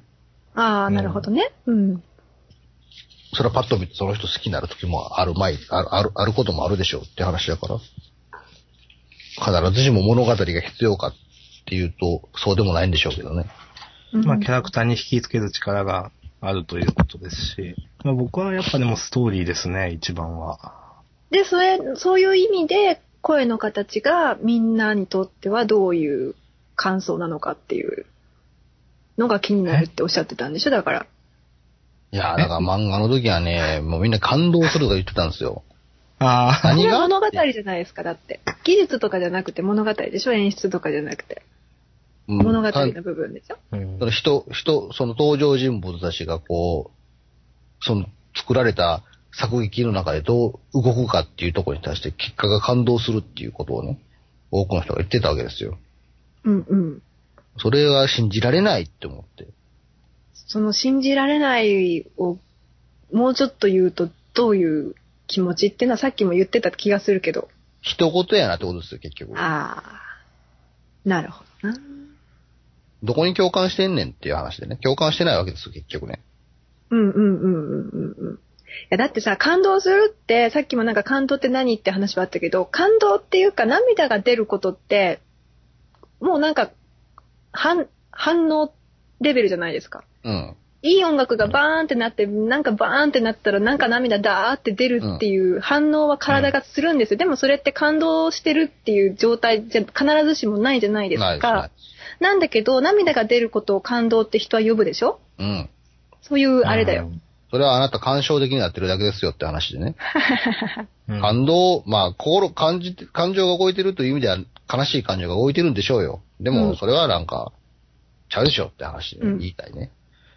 ああ、なるほどね。うん。それはパッと見てその人好きになるときもあるまい、ある、ある、あることもあるでしょうって話だから。必ずしも物語が必要かっていうと、そうでもないんでしょうけどね。うんまあキャラクターに引きつける力があるということですし、まあ僕はやっぱでもストーリーですね、一番は。で、それ、そういう意味で、声の形がみんなにとってはどういう感想なのかっていうのが気になるっておっしゃってたんでしょだから。いやー、だから漫画の時はね、もうみんな感動するとか言ってたんですよ。ああ、何が？は物語じゃないですか、だって。技術とかじゃなくて物語でしょ演出とかじゃなくて。物語の部分でしょ？うん人、人、その登場人物たちがこう、その作られた作劇の中でどう動くかっていうところに対して結果が感動するっていうことをね、多くの人が言ってたわけですよ。うんうん。それが信じられないって思って。その信じられないをもうちょっと言うとどういう気持ちっていうのはさっきも言ってた気がするけど。一言やなってことですよ、結局。ああ。なるほどな。どこに共感してんねんっていう話でね。共感してないわけですよ、結局ね。うんうんうんうんうんうん。いやだってさ、感動するって、さっきもなんか感動って何って話はあったけど、感動っていうか涙が出ることって、もうなんか、反、反応レベルじゃないですか。うん。いい音楽がバーンってなって、なんかバーンってなったら、なんか涙ダーって出るっていう反応は体がするんですよ。でもそれって感動してるっていう状態じゃ必ずしもないじゃないですないです。なんだけど、涙が出ることを感動って人は呼ぶでしょ？うん。そういうあれだよ。それはあなた感傷的になってるだけですよって話でね。うん。感動、まあ、心、感じて、感情が動いてるという意味では、悲しい感情が動いてるんでしょうよ。でも、うんそれはなんか、ちゃうでしょって話でうん言いたいね。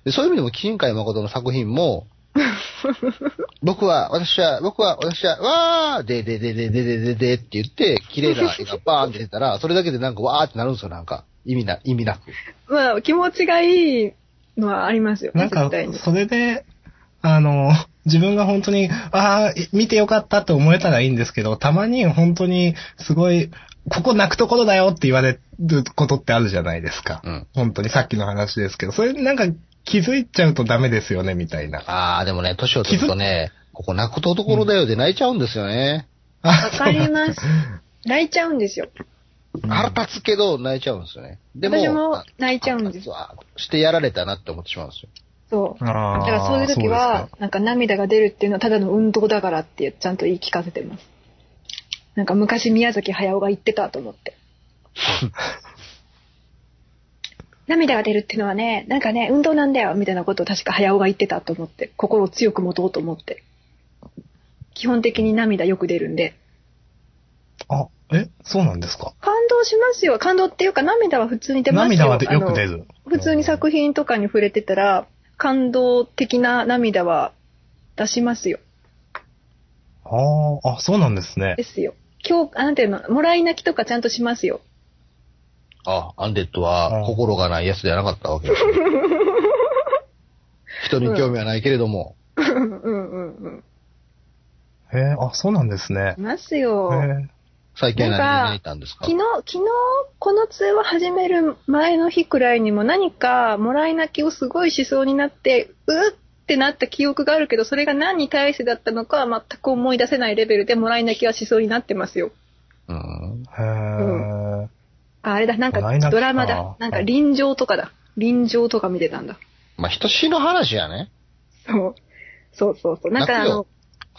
でそういう意味でも、金海誠の作品も、僕は、私は、僕は、私は、わーででででででででって言って、綺麗な絵がバーンって出たら、それだけでなんかわーってなるんですよ、なんか。意味な、意味なく。まあ、気持ちがいいのはありますよね、なんかそれで、あの、自分が本当に、ああ、見てよかったって思えたらいいんですけど、たまに本当に、すごい、ここ泣くところだよって言われることってあるじゃないですか。うん。本当にさっきの話ですけど、それなんか気づいちゃうとダメですよね、みたいな。あー、でもね、年を取るとね、ここ泣くところだよで泣いちゃうんですよね。わわかります。泣いちゃうんですよ。腹立つけど泣いちゃうんですよね。でも、私も泣いちゃうんです。わしてやられたなって思ってしまうんですよ。そう。だからそういう時は、なんか涙が出るっていうのはただの運動だからってちゃんと言い聞かせてます。なんか昔宮崎駿が言ってたと思って。涙が出るっていうのはね、なんかね、運動なんだよみたいなことを確か駿が言ってたと思って、心を強く持とうと思って。基本的に涙よく出るんで。あ、え、そうなんですか？感動しますよ。感動っていうか涙は普通に出ますよ。涙はよく出る。普通に作品とかに触れてたら、感動的な涙は出しますよ。ああ、あ、そうなんですねで。すよ。今日、なんていうの、もらい泣きとかちゃんとしますよ。あ、アンデッドはうん心がないやつではなかったわけですよ。人に興味はないけれども、うんうんうん。へえ、あ、そうなんですねい。ますよ。へえ。最近何たんですか？昨日、昨日、この通話始める前の日くらいにも何かもらい泣きをすごいしそうになって、うってなった記憶があるけど、それが何に対してだったのかは全く思い出せないレベルでもらい泣きはしそうになってますよ。うん。へえ。あ、あれだ、なんかドラマだ。なんか臨場とかだ。臨場とか見てたんだ。まあ、人死の話やね。そう。そうそうそう。なんかあの。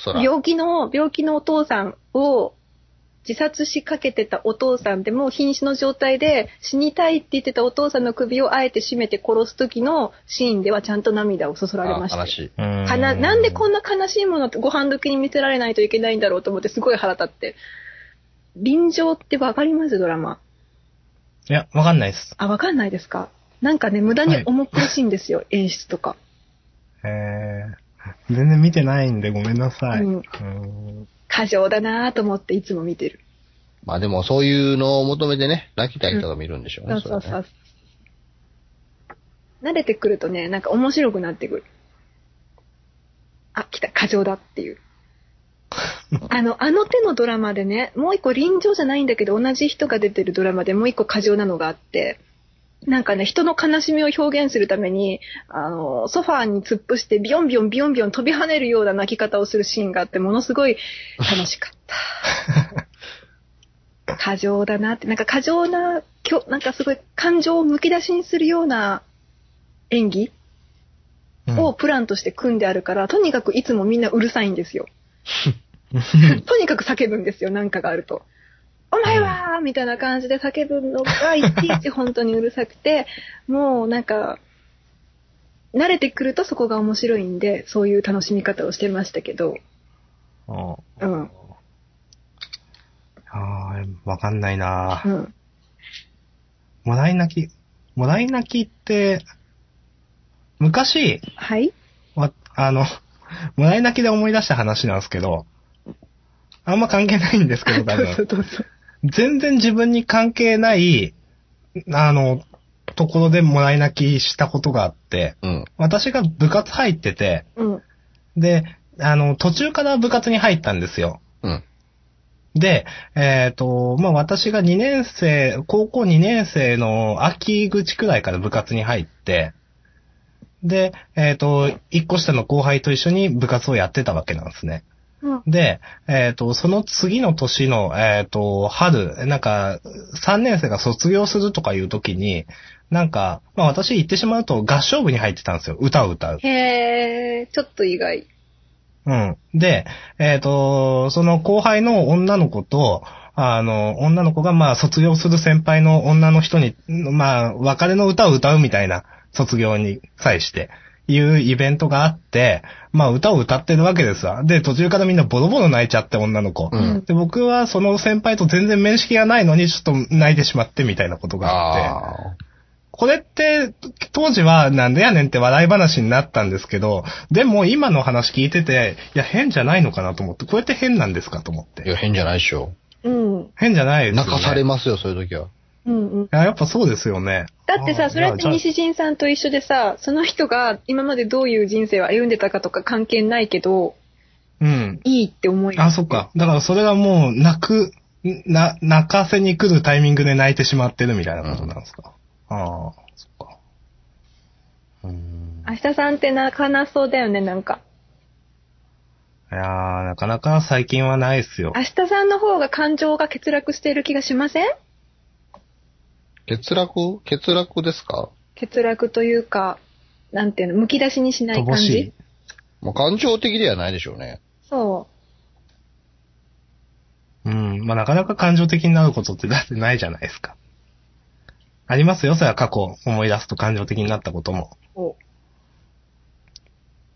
病気の、病気のお父さんを自殺しかけてたお父さんでもう瀕死の状態で死にたいって言ってたお父さんの首をあえて絞めて殺す時のシーンではちゃんと涙をそそられましたよ。あ話。うんかななんでこんな悲しいものってご飯時に見せられないといけないんだろうと思ってすごい腹立って。臨場ってわかります？ドラマ。いや、わかんないです。あ、わかんないですか？なんかね、無駄に重苦しいんですよ、演出とか。へえ。全然見てないんでごめんなさい。うんうん過剰だなぁと思っていつも見てる。まあでもそういうのを求めてね、泣きたい人が見るんでしょうね。そうそうそうれはね。慣れてくるとね、なんか面白くなってくる。あ、来た、過剰だっていう。あの、あの手のドラマでね、もう一個臨場じゃないんだけど、同じ人が出てるドラマでもう一個過剰なのがあって、なんかね、人の悲しみを表現するために、あの、ソファーに突っ伏してビヨンビヨンビヨンビヨン飛び跳ねるような泣き方をするシーンがあって、ものすごい楽しかった。過剰だなって、なんか過剰な、きょなんかすごい感情をむき出しにするような演技うんをプランとして組んであるから、とにかくいつもみんなうるさいんですよ。とにかく叫ぶんですよ、なんかがあると。お前はーみたいな感じで叫ぶのがいちいち本当にうるさくて、もうなんか、慣れてくるとそこが面白いんで、そういう楽しみ方をしてましたけど、あうん、あー、わかんないなうん。もらい泣き、もらい泣きって、昔、はい？わ、あの、もらい泣きで思い出した話なんですけど、あんま関係ないんですけど、多どうぞ分。どうぞ。全然自分に関係ない、あの、ところでもらい泣きしたことがあって、うん。私が部活入ってて、うん。で、あの、途中から部活に入ったんですよ。うん。で、えっ、と、まあ、私が2年生、高校2年生の秋口くらいから部活に入って、で、えっ、と、1個下の後輩と一緒に部活をやってたわけなんですね。うん。で、えっ、と、その次の年の、えっ、と、春、なんか、3年生が卒業するとかいう時に、なんか、まあ私言ってしまうと合唱部に入ってたんですよ。歌を歌う。へー、ちょっと意外。うん。で、えっ、と、その後輩の女の子と、あの、女の子がまあ卒業する先輩の女の人に、まあ別れの歌を歌うみたいな卒業に際して、いうイベントがあって、まあ歌を歌ってるわけですわ。で、途中からみんなボロボロ泣いちゃって女の子。うんで、僕はその先輩と全然面識がないのにちょっと泣いてしまってみたいなことがあって。あこれって、当時はなんでやねんって笑い話になったんですけど、でも今の話聞いてて、いや変じゃないのかなと思って、これって変なんですかと思っあ。いて。や、変じゃないっしょ。うん。変じゃないですよね。泣かされますよ、そういう時は。うんうん。いや、やっぱそうですよね。だってさ、それって西陣さんと一緒でさ、その人が今までどういう人生を歩んでたかとか関係ないけど、うん。いいって思いあ、そっか。だからそれがもう、泣く、な、泣かせに来るタイミングで泣いてしまってるみたいなことなんですか？ああ、そっか。うん。明日さんって泣かなそうだよね、なんか。いやー、なかなか最近はないっすよ。明日さんの方が感情が欠落している気がしません？欠落？欠落ですか？欠落というか、なんていうの、むき出しにしない感乏しいじ？。もう感情的ではないでしょうね。そうん。まあ、なかなか感情的になることってだってないじゃないですか。ありますよ、それは過去思い出すと感情的になったことも。う。お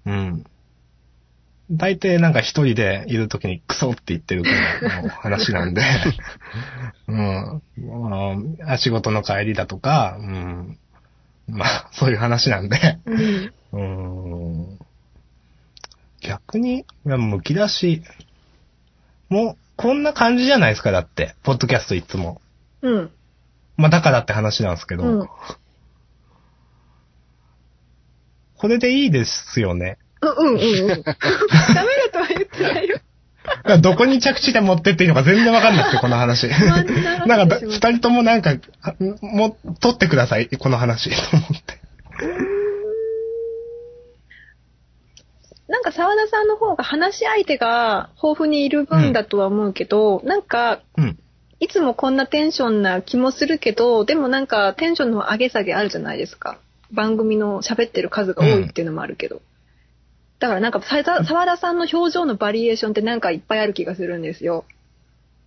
うん。大抵なんか一人でいるときにクソって言ってるの話なんで。うん。まあ、仕事の帰りだとか、うん。まあ、そういう話なんで。うん。うん。逆に、いやむき出し。もう、こんな感じじゃないですか、だって。ポッドキャストいつも。うん。まあ、だからって話なんですけど。うん。これでいいですよね。うんうんうんうん。ダメだとは言ってないよ。どこに着地で持ってっていいのか全然わかんなくて、この話。なんか二人ともなんか、あもう、取ってください、この話、と思って。なんか沢田さんの方が話し相手が豊富にいる分だとは思うけど、なんか、うん。いつもこんなテンションな気もするけど、でもなんかテンションの上げ下げあるじゃないですか。番組の喋ってる数が多いっていうのもあるけど。だからなんか沢田さんの表情のバリエーションってなんかいっぱいある気がするんですよ。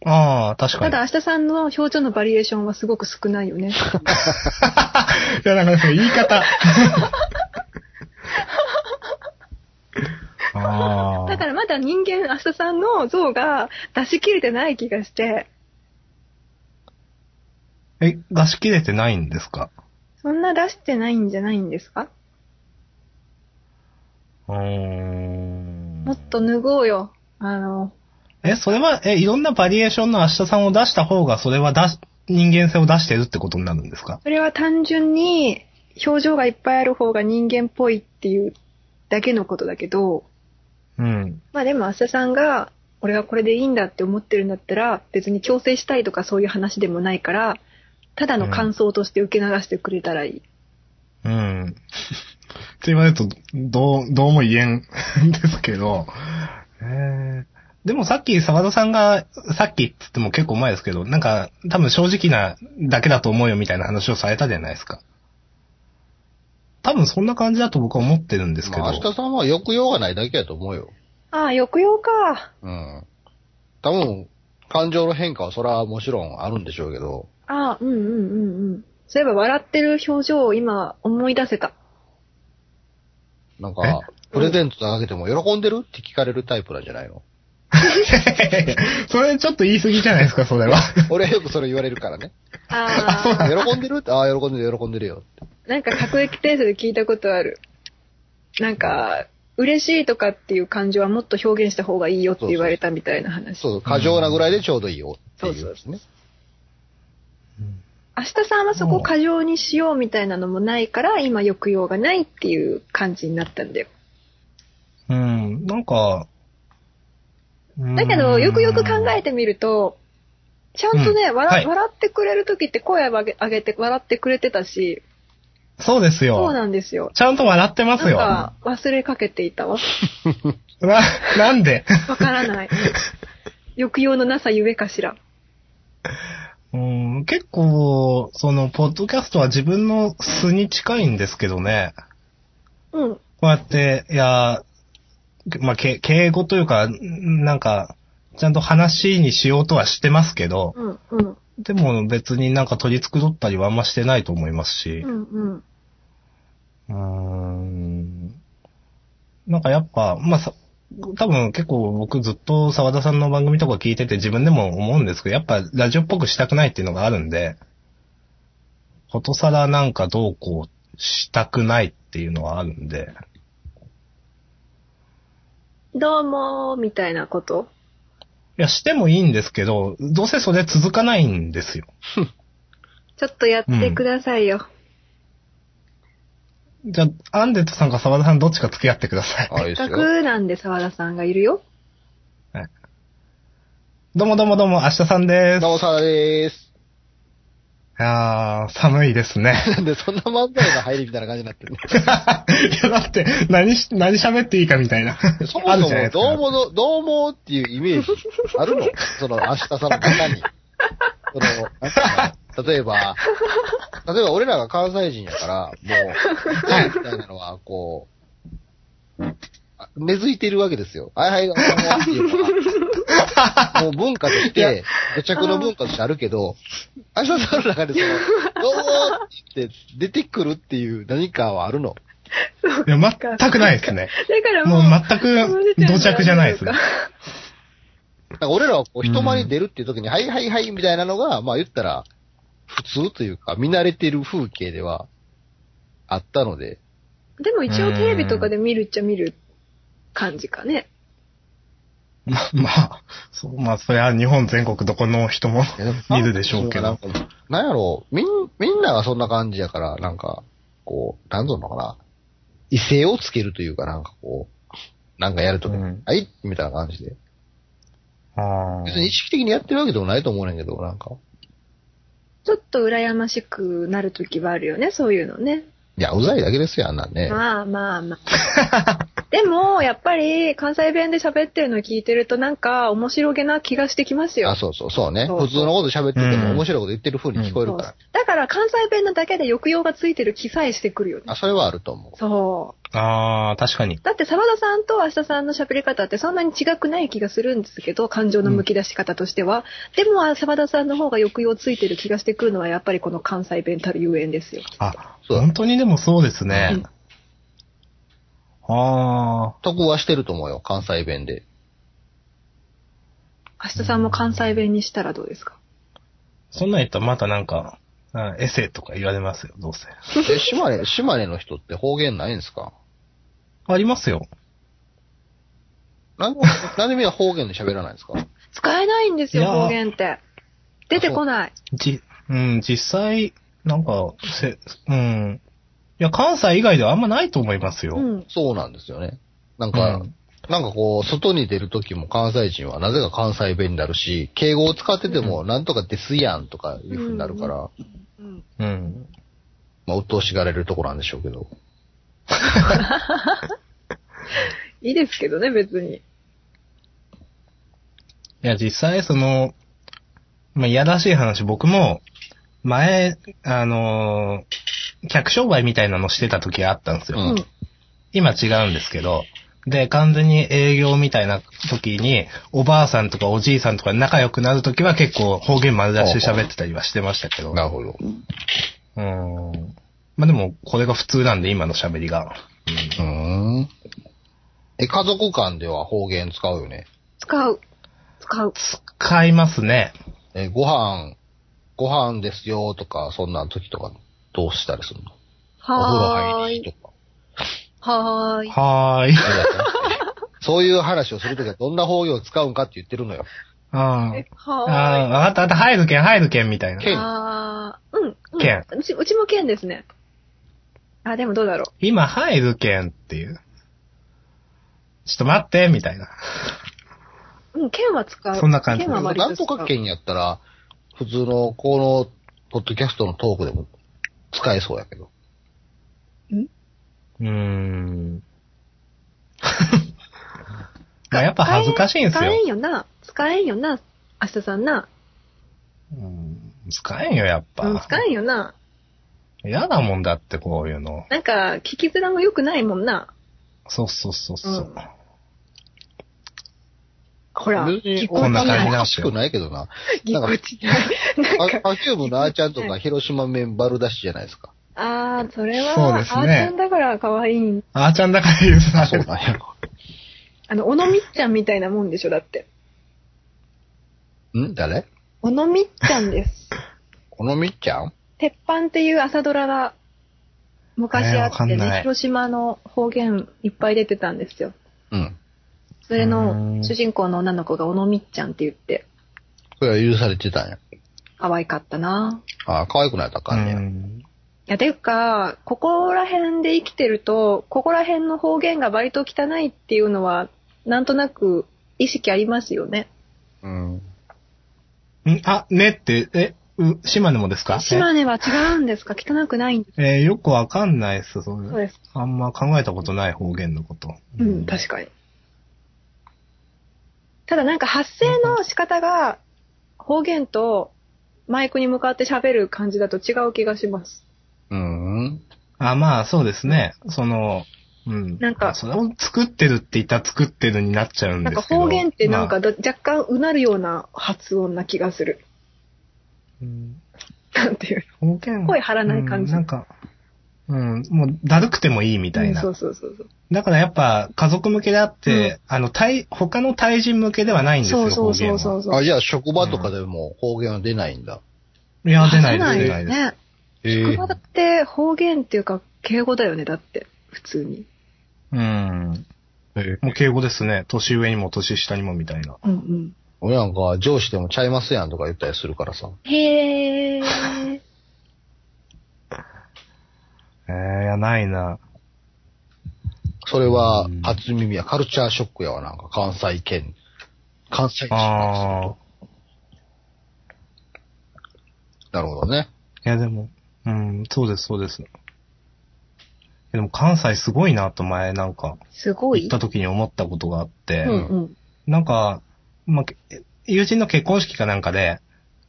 ああ、確かに。ただ明日さんの表情のバリエーションはすごく少ないよね。いや、なんかその言い方。ああ。だからまだ人間明日さんの像が出し切れてない気がして、え、出し切れてないんですか？そんな出してないんじゃないんですか？もっと脱ごうよ。あの、え、それは、え、いろんなバリエーションの明日さんを出した方が、それは出し、人間性を出してるってことになるんですか？それは単純に表情がいっぱいある方が人間っぽいっていうだけのことだけど、うん。まあでも明日さんが、俺はこれでいいんだって思ってるんだったら、別に強制したいとかそういう話でもないから、ただの感想として受け流してくれたらいい。うん。って言われると、どう、どうも言えん ですけど、えー、でもさっき沢田さんが、さっきって言っても結構前ですけど、なんか多分正直なだけだと思うよみたいな話をされたじゃないですか。多分そんな感じだと僕は思ってるんですけど。まあ、明日さんは抑揚がないだけやと思うよ。ああ、抑揚か。うん。多分、感情の変化はそれはもちろんあるんでしょうけど、ああ、うんうんうんうん。そういえば笑ってる表情を今思い出せた。なんか、プレゼントあげても喜んでる？って聞かれるタイプなんじゃないの？それちょっと言い過ぎじゃないですか、それは。俺はよくそれ言われるからね。ああ、喜んでる？って、ああ、喜んでる、喜んでるよって。なんか各駅停車で聞いたことある。なんか、嬉しいとかっていう感情はもっと表現した方がいいよって言われたみたいな話。そう、過剰なぐらいでちょうどいいよっていうですね。明日さんはそこ過剰にしようみたいなのもないから、今抑揚がないっていう感じになったんだよ。うん、なんか、だけど、よくよく考えて。てみると、ちゃんとね、笑はい笑ってくれる時って声上げ上げて笑ってくれてたし、そうですよ。そうなんですよ。ちゃんと笑ってますよ。なんか忘れかけていたわ。な、なんで？わからない。抑揚のなさゆえかしら。うん、結構、その、ポッドキャストは自分の素に近いんですけどね。うん。こうやって、いや、まあ、け敬語というか、んなんか、ちゃんと話にしようとはしてますけど、うん。うん。でも別になんか取り繕ったりはあんましてないと思いますしう、ん。うん。うーん。なんかやっぱ、まあさ、多分結構僕ずっと沢田さんの番組とか聞いてて自分でも思うんですけど、やっぱラジオっぽくしたくないっていうのがあるんで、ことさらなんかどうこうしたくないっていうのはあるんで、どうもー、みたいなこと？いや、してもいいんですけど、どうせそれ続かないんですよ。ちょっとやってくださいよ。じゃあ、アンデットさんか沢田さんどっちか付き合ってください。ああ、いいですせっかよ。くなんで沢田さんがいるよ。どうもどうもどうも、明日さんです。なおさらでーす。いやー、寒いですね。な んでそんな漫才の入りみたいな感じになってるの いや、だって、何し、何喋っていいかみたいな。そもそもあるじゃないですかどうもど、どうもっていうイメージあるの？その、明日さんの中に。その、なんかな例えば、例えば俺らが関西人やから、もう、はい、みたいなのは、こう、あ根付いているわけですよ。はいはい、どうもっていうのは、もう文化として、土着の文化としてあるけど、明日さんの中でその、どうもって出てくるっていう何かはあるのいや、全くないですね。だからもう、もう全く土着じゃないですね。俺らはこう人前に出るっていう時に、はいはいはいみたいなのが、まあ言ったら、普通というか、見慣れてる風景ではあったので、でも一応テレビとかで見るっちゃ見る感じかね。ま、まあ、そう、まあ、それは日本全国どこの人も見るでしょうけど。なんやろう、みん、みんながそんな感じやから、なんか、こう、なんぞのかな、異性をつけるというか、なんかこう、なんかやるときに、うんはいみたいな感じで。あ別に意識的にやってるわけでもないと思うねんけど、なんか。ちょっと羨ましくなるときはあるよね、そういうのね。いや、うざいだけですよ、あんなんね。まあまあまあ。でも、やっぱり関西弁で喋ってるの聞いてるとなんか面白げな気がしてきますよあ、。そうそう、そうね。そうそう普通のこと喋っててうんも面白いこと言ってる風に聞こえるから。だから関西弁のだけで抑揚がついてる気さえしてくるよね。あ、それはあると思う。そう。ああ、確かに。だって沢田さんと明日さんの喋り方ってそんなに違くない気がするんですけど、感情の剥き出し方としては。でも沢田さんの方が抑揚ついてる気がしてくるのはやっぱりこの関西弁たるゆえんですよ。あ、そうだ本当にでもそうですね。うんあ得はしてると思うよ、関西弁で。明日さんも関西弁にしたらどうですか？あ、そんなん言ったらまたなんか、あエセとか言われますよ、どうせ。え、島根、島根の人って方言ないんですか？ありますよ。なん、なんでみんな方言で喋らないんですか？使えないんですよ、いやー方言って。出てこない。じ、うん、実際、なんか、せ、うん。いや、関西以外ではあんまないと思いますよ。うん。そうなんですよね。なんうか、んなんかこう、外に出るときも関西人はなぜか関西弁になるし、敬語を使っててもなんとかですやんとかいう風になるから、うんうん。まあ、鬱陶しがられるところなんでしょうけど。いいですけどね、別に。いや、実際、その、まあ、いやらしい話、僕も、前、あのー客商売みたいなのしてた時があったんですよ。うん今違うんですけど、で、完全に営業みたいな時に、おばあさんとかおじいさんとか仲良くなる時は結構方言丸出しで喋ってたりはしてましたけど。なるほど。うーん。まあでも、これが普通なんで、今の喋りが。うーん。え、家族間では方言使うよね？使う。使う。使いますね。えーご飯、ご飯ですよとか、そんな時とか、どうしたりするの？お風呂はーい。入りとか。はーい。はーい。そういう話をするときはどんな方言を使うんかって言ってるのよ。あえあ。ああ、はーい。わかったわかった。入るけん、入るけんみたいな。けんあー、うん。うん剣うち、うちも剣ですね。あ、でもどうだろう。今入るけんっていう。ちょっと待って、みたいな。うん、剣は使う。そんな感じ剣は割なんと使う。とか県やったら、普通のこの、ポッドキャストのトークでも使えそうやけど。うーん。まあやっぱ恥ずかしいんすよ使え。んよな。使えんよな。明日さんな。うん使えんよ、やっぱ。うん、使えんよな。嫌だもんだって、こういうの。なんか、聞きづらも良くないもんな。そうそうそうそう。うんほら、こんな感じおなしくないけどな。なんか、パフュームのあーちゃんとか 広島弁バルダッシュじゃないですか。あー、それは、そうですねあーちゃんだから可愛い。あーちゃんだから許さあ、れる。そうなんや。あの、おのみっちゃんみたいなもんでしょ、だって。ん？誰？おのみっちゃんです。このみっちゃん？鉄板っていう朝ドラが昔あってね、広島の方言いっぱい出てたんですよ。うん。それのん主人公の女の子がおのみっちゃんって言って、これは許されてたんや。可愛かったなああ、可愛くないとあかんねや。うんいや、ていうか、ここら辺で生きてると、ここら辺の方言が割と汚いっていうのは、なんとなく意識ありますよね。うん。んあ、ねって、え、う、島根もですか？島根は違うんですか？汚くないんですええーよくわかんないっす、そうです。あんま考えたことない方言のこと。うん、確かに。ただなんか発声の仕方が方言とマイクに向かって喋る感じだと違う気がします。うん。あ、まあ、そうですね。その、うん。なんかそれを作ってるって言ったら作ってるになっちゃうんですけど。なんか方言ってなんかまあだ若干うなるような発音な気がする。うんなんていう方言。声張らない感じうんなんか、うん、もう、だるくてもいいみたいな。うんそうそうそうそう。だからやっぱ、家族向けであって、あの、対、他の対人向けではないんですよ、そうそう方言は。そうそうそう。あ、じゃあ職場とかでも方言は出ないんだ。いや、出ないです、出出ないです。ね。え職場だって方言っていうか敬語だよね、だって。普通に。うん。えもう敬語ですね。年上にも年下にもみたいな。うんうん。俺なんか上司でもちゃいますやんとか言ったりするからさ。へー。えー、いや、ないな。それはうん初耳やカルチャーショックやわ、なんか関西圏。関西人からああ。なるほどね。いや、でも、うん、そうです、そうです。でも関西すごいなと前なんかすごい？行った時に思ったことがあって、うんうん。なんか、まあ、け友人の結婚式かなんかで、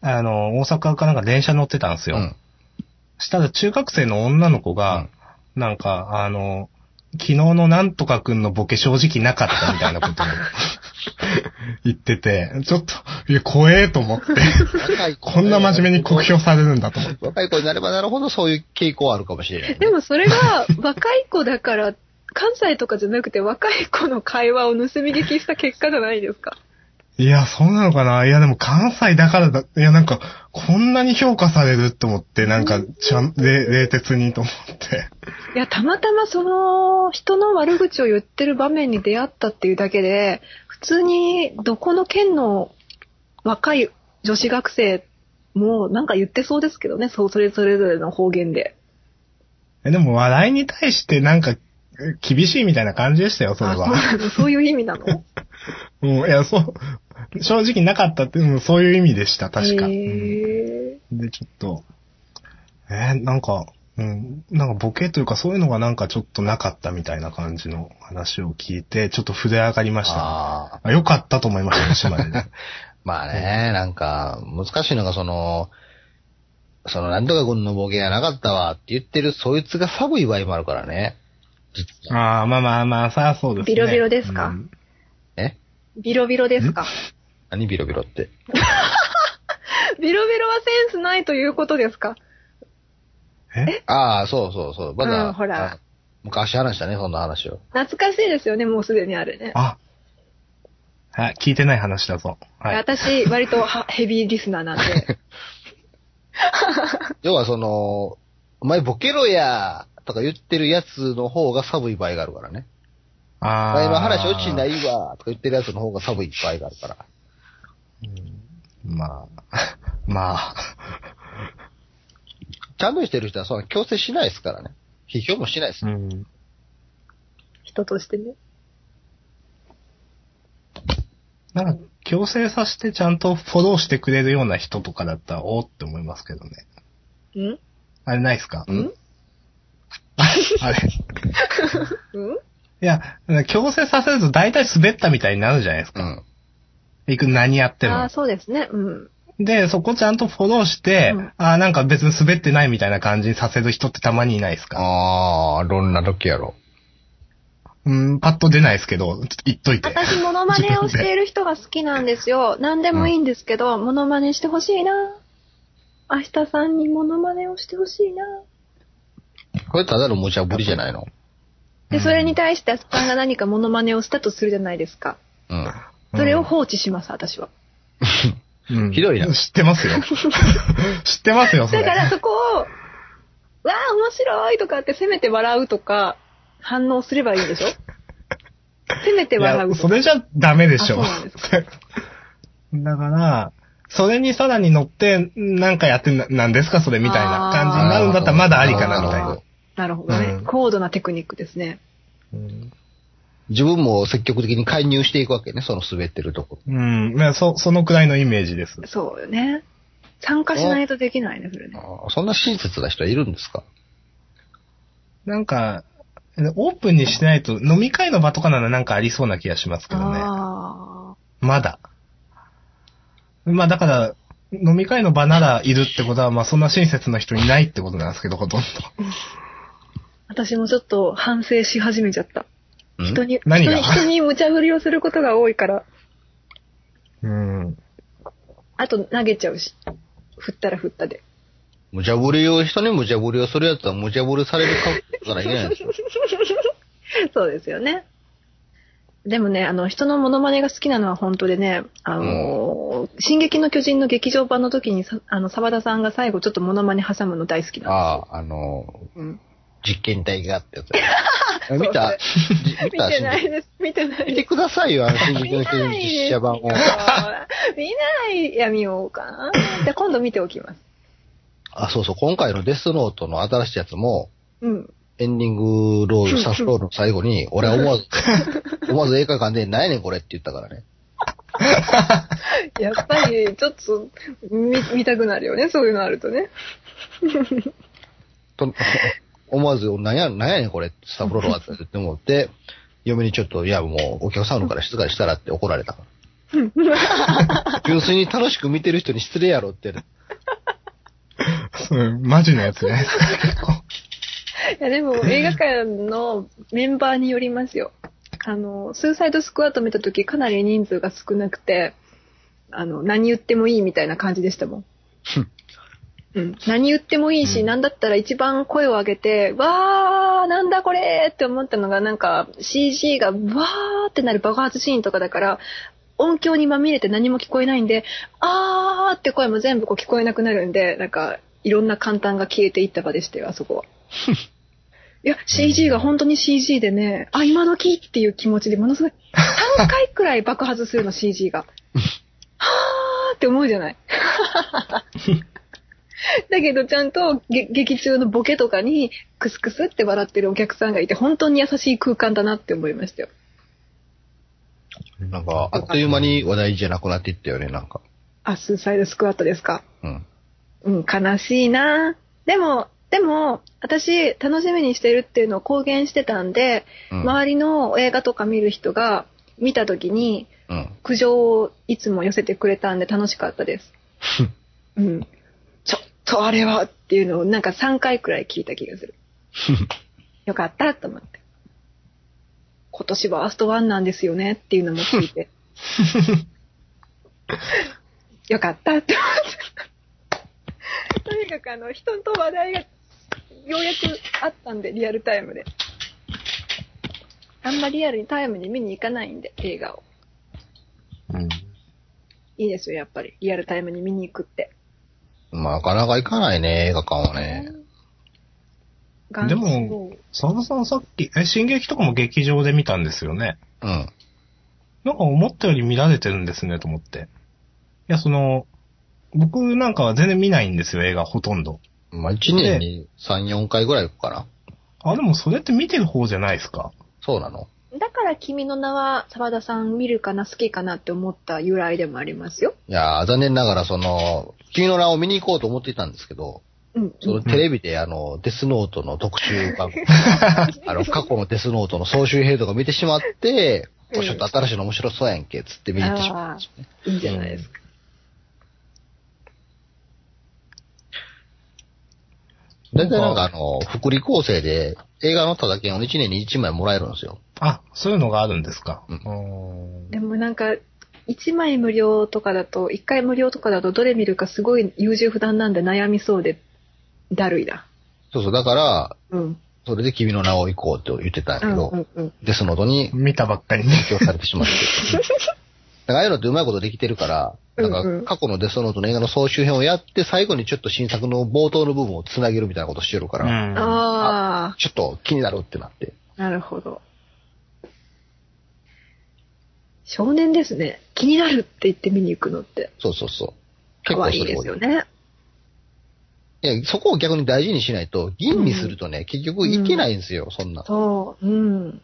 あの、大阪かなんか電車乗ってたんですよ。うん。したら中学生の女の子が、なんか、あの、昨日のなんとかくんのボケ正直なかったみたいなことを 言ってて、ちょっと、いや、怖えと思って、こんな真面目に酷評されるんだと思って。若い子になればなるほどそういう傾向はあるかもしれない、ね。でもそれが若い子だから、関西とかじゃなくて若い子の会話を盗み聞きした結果じゃないですか。いや、そうなのかないや、でも関西だからだ、いや、なんか、こんなに評価されると思って、なんか、ちゃん、れ、冷徹にと思って。いや、たまたまその人の悪口を言ってる場面に出会ったっていうだけで、普通にどこの県の若い女子学生もなんか言ってそうですけどね、そう、それぞれぞれの方言で。えでも、笑いに対してなんか、厳しいみたいな感じでしたよ、それあ、そうは。そういう意味なの？うん、いや、そう、正直なかったって、うんそういう意味でした、確か。へうんーで、ちょっと、えーなんか、うん、なんかボケというかそういうのがなんかちょっとなかったみたいな感じの話を聞いて、ちょっと筆上がりました、ね。ああ。あよかったと思いましたね、島根で。まあね、なんか、難しいのがその、その、なんとか君のボケがなかったわって言ってる、そいつが寒い場合もあるからね。ああ、まあまあまあ、さあそうですね。ビロビロですか？うんえ？ビロビロですか？何ビロビロって？ビロビロはセンスないということですか？え？ああ、そうそうそう。まだ、うんほらあ昔話したね、そんな話を。懐かしいですよね、もうすでにあれね。あ、はい、聞いてない話だぞ。はい。私、割とはヘビーリスナーなんで。要はその、お前ボケろやとか言ってるやつの方が寒い場合があるからね。おあ前の話落ちないわとか言ってるやつの方が寒い場合があるから。まあ、まあ、ちゃんとしてる人はそんな強制しないですからね。批評もしないです。うん。人としてね。なんか、強制させてちゃんとフォローしてくれるような人とかだったら、おーって思いますけどね。ん？あれないっすか？ん？あれ。うん？いや、強制させると大体滑ったみたいになるじゃないですか。うん。いく何やってもああ、。そうですね。うん。で、そこちゃんとフォローして、うんああ、なんか別に滑ってないみたいな感じにさせる人ってたまにいないですかあー、どんな時やろ。うん、パッと出ないですけど、言っといて。私、モノマネをしている人が好きなんですよ。何でもいいんですけど、モノマネしてほしいな。明日さんにモノマネをしてほしいな。これただの無茶ぶりじゃないの？で、それに対して明日さんが何かモノマネをしたとするじゃないですか。うん。それを放置します、私は。うんひどいな知ってますよ。知ってますよ、それ。だからそこを、わあ、面白いとかってせめて笑うとか、反応すればいいんでしょ？せめて笑う。それじゃダメでしょ。あそうなんですかだから、それにさらに乗って、なんかやってな、なんですかそれみたいな感じになるんだったらまだありかな、みたいななるほど。ね、うん高度なテクニックですね。うん自分も積極的に介入していくわけね、その滑ってるとこ。うん。まあ、そ、そのくらいのイメージです。そうよね。参加しないとできないね、それね。あーそんな親切な人はいるんですか？なんか、オープンにしないと、飲み会の場とかならなんかありそうな気がしますけどね。あまだ。まあだから、飲み会の場ならいるってことは、まあそんな親切な人いないってことなんですけど、ほとんあ。私もちょっと反省し始めちゃった。うん？人に、人何が？に、人に無茶ぶりをすることが多いから、ど。うん。あと投げちゃうし。振ったら振ったで。無茶ぶりを、人に無茶ぶりをするやつは無茶ぶりされるからいけないんですよ。そうですよね。でもね、あの、人のモノマネが好きなのは本当でね、あのー進撃の巨人の劇場版の時にさ、あの、沢田さんが最後ちょっとモノマネ挟むの大好きなんああ、あのですよ。うん。実験体がってやつ。見た？じ見見たてないです。見てないです。見てくださいよ、あの、進撃の巨人実写版を。見ない。いや、見ようかな。じゃあ今度見ておきます。あ、そうそう、今回のデスノートの新しいやつも、うん。エンディングロール、サスロールの最後に、俺は思わず、思わず映画館で、何やねんこれって言ったからね。やっぱり、ちょっと見、見たくなるよね。そういうのあるとね。と思わず、何や、何やねんこれ、スタフロロはって言って思って、嫁にちょっと、いや、もう、お客さんのから静かにしたらって怒られた。純粋に楽しく見てる人に失礼やろって。そうマジのやつね。いや、でも映画館のメンバーによりますよ。あの、スーサイドスクワット見たときかなり人数が少なくて、あの、何言ってもいいみたいな感じでしたもん。うん。何言ってもいいし、うんなんだったら一番声を上げて、わー、なんだこれって思ったのが、なんか CG がわーってなる爆発シーンとかだから、音響にまみれて何も聞こえないんで、あーって声も全部こう聞こえなくなるんで、なんか、いろんな簡単が消えていった場でしたよ、あそこは。いや、CG が本当に CG でね、あ、今時っていう気持ちでものすごい、3回くらい爆発するの、CG が。はーって思うじゃない。だけどちゃんとげ劇中のボケとかにクスクスって笑ってるお客さんがいて本当に優しい空間だなって思いましたよ。なんか、あっという間に話題じゃなくなっていったよね、なんか。あ、スーサイドスクワットですか？うん。うん、悲しいなでも、でも、私、楽しみにしてるっていうのを公言してたんで、うん。周りの映画とか見る人が見た時にうん。苦情をいつも寄せてくれたんで楽しかったです。うん。とあれはっていうのをなんか3回くらい聞いた気がする。よかったと思って。今年ワーストワンなんですよねっていうのも聞いて。よかったって思って。とにかくあの、人と話題がようやくあったんで、リアルタイムで。あんまリアルにタイムに見に行かないんで、映画を。いいですよ、やっぱり。リアルタイムに見に行くって。まあ、なかなか行かないね、映画館はね。でも、沢田さんさっき、え、進撃とかも劇場で見たんですよね？うん。なんか思ったより見られてるんですね、と思って。いや、その、僕なんかは全然見ないんですよ、映画ほとんど。まあ、1年に3、4回ぐらい行くかな。あ、でもそれって見てる方じゃないですか？そうなのだから君の名は沢田さん見るかな、好きかなって思った由来でもありますよ。いやー、残念ながら、その、君の名を見に行こうと思っていたんですけど、うん。そのテレビであの、デスノートの特集番組、あの、過去のデスノートの総集編とか見てしまって、うんちょっと新しいの面白そうやんけ、つって見に行ってしまったんですよね。いいんじゃないですか。大体なんかあの、福利厚生で映画のただ券を1年に1枚もらえるんですよ。あ、そういうのがあるんですか。うんでもなんか、1枚無料とかだと、1回無料とかだとどれ見るかすごい優柔不断なんで悩みそうで、だるいだ。そうそう、だから、うん。それで君の名を行こうと言ってたんやけど、うんうんうん。デスノートに見たばっかりね。影響されてしまって。だからああいうのってうまいことできてるから、なんか過去のデスノートの映画の総集編をやって、最後にちょっと新作の冒頭の部分をつなげるみたいなことしてるから、うん。あちょっと気になるってなって。あ、なるほど。少年ですね。気になるって言って見に行くのって。そうそうそう。可愛いですよね。いや、そこを逆に大事にしないと、吟味するとね、結局いけないんですよ、そんな。そう。うん。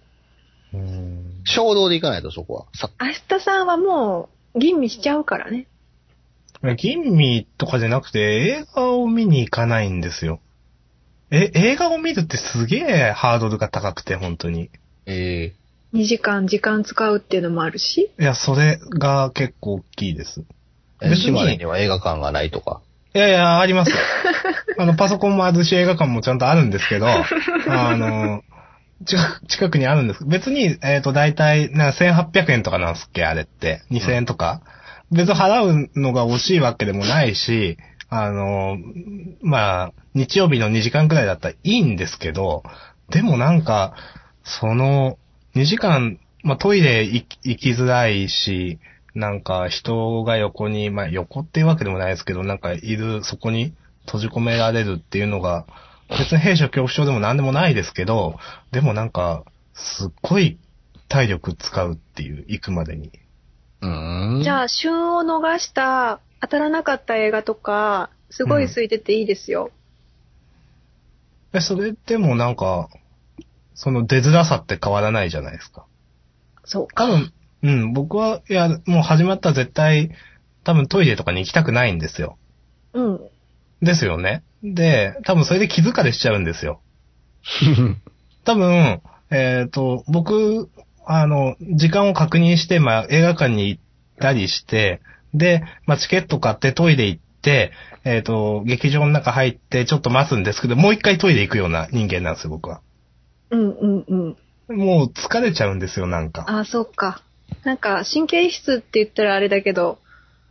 うん衝動でいかないと、そこは。さ、明日さんはもう、吟味しちゃうからね。吟味とかじゃなくて映画を見に行かないんですよ。え、映画を見るってすげえハードルが高くて、本当に。え2時間時間使うっていうのもあるし。いや、それが結構大きいです。ー、別に島根には映画館がないとか？いやいや、ありますよ。あの、パソコンもあるし映画館もちゃんとあるんですけど、あの、近く近くにあるんです。別に、えっ、と、だいたい、な、1800円とかなんすっけ、あれって。2000円とか。別に払うのが惜しいわけでもないし、あの、まあ、日曜日の2時間くらいだったらいいんですけど、でもなんか、その、2時間、まあ、トイレ行き行きづらいし、なんか人が横に、まあ、横っていうわけでもないですけど、なんかいる、そこに閉じ込められるっていうのが、別に兵所恐怖症でも何でもないですけど、でもなんか、すっごい体力使うっていう、行くまでに。うーん。じゃあ、旬を逃した、当たらなかった映画とか、すごい空いてていいですよ。え、それでもなんか、その出づらさって変わらないじゃないですか。そうか。多分、うん、僕は、いや、もう始まったら絶対、多分トイレとかに行きたくないんですよ。うん。ですよね。で、多分それで気疲れしちゃうんですよ。多分、えっ、と、僕、あの、時間を確認して、まあ、映画館に行ったりして、で、まあ、チケット買ってトイレ行って、えっ、と、劇場の中入ってちょっと待つんですけど、もう一回トイレ行くような人間なんですよ、僕は。うんうんうん。もう疲れちゃうんですよ、なんか。ああ、そうか。なんか、神経質って言ったらあれだけど、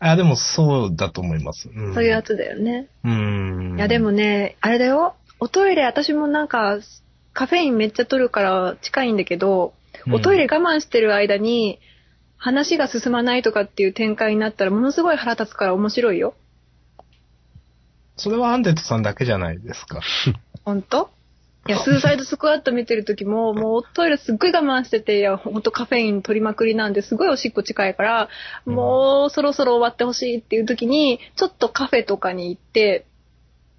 あ、でもそうだと思います。うん、そういうやつだよね。うーん。いや、でもね、あれだよ。おトイレ、私もなんか、カフェインめっちゃ取るから近いんだけど、うんおトイレ我慢してる間に、話が進まないとかっていう展開になったら、ものすごい腹立つから面白いよ。それはアンデットさんだけじゃないですか。ほんといや、スーサイドスクワット見てる時も、もうおトイレすっごい我慢してて、いや、ほんとカフェイン取りまくりなんで、すごいおしっこ近いから、うん。もうそろそろ終わってほしいっていう時に、ちょっとカフェとかに行って、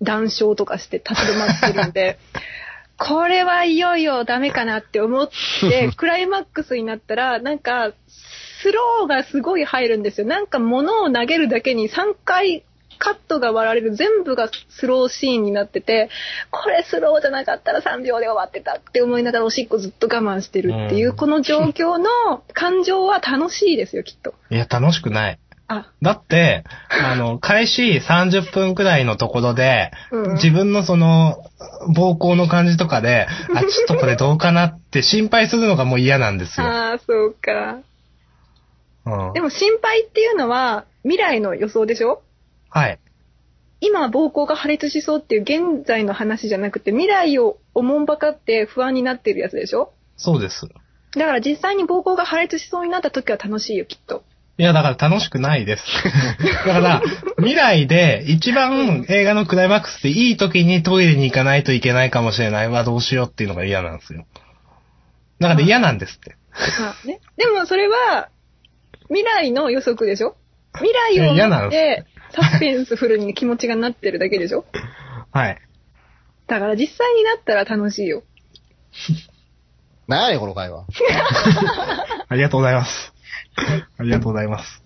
談笑とかして立ち止まってるんで、これはいよいよダメかなって思って、クライマックスになったら、なんか、スローがすごい入るんですよ。なんか物を投げるだけに3回カットが割られる全部がスローシーンになってて、これスローじゃなかったら3秒で終わってたって思いながらおしっこずっと我慢してるっていう、うんこの状況の感情は楽しいですよ、きっと。いや、楽しくない。あ、だって、あの、開始30分くらいのところで、うん自分のその、膀胱の感じとかで、あ、ちょっとこれどうかなって心配するのがもう嫌なんですよ。ああ、そうか。うんで。も心配っていうのは未来の予想でしょ？はい。今膀胱が破裂しそうっていう現在の話じゃなくて未来をおもんばかって不安になってるやつでしょ？そうです。だから実際に膀胱が破裂しそうになった時は楽しいよ、きっと。いや、だから楽しくないです。だから、未来で一番映画のクライマックスでいい時にトイレに行かないといけないかもしれないわ、どうしようっていうのが嫌なんですよ。だから嫌なんですって。まあね。でもそれは、未来の予測でしょ？未来をいや嫌なん持って、サスペンスフルに気持ちがなってるだけでしょ？はい。だから実際になったら楽しいよ。なんやねん、この会話。ありがとうございます。ありがとうございます。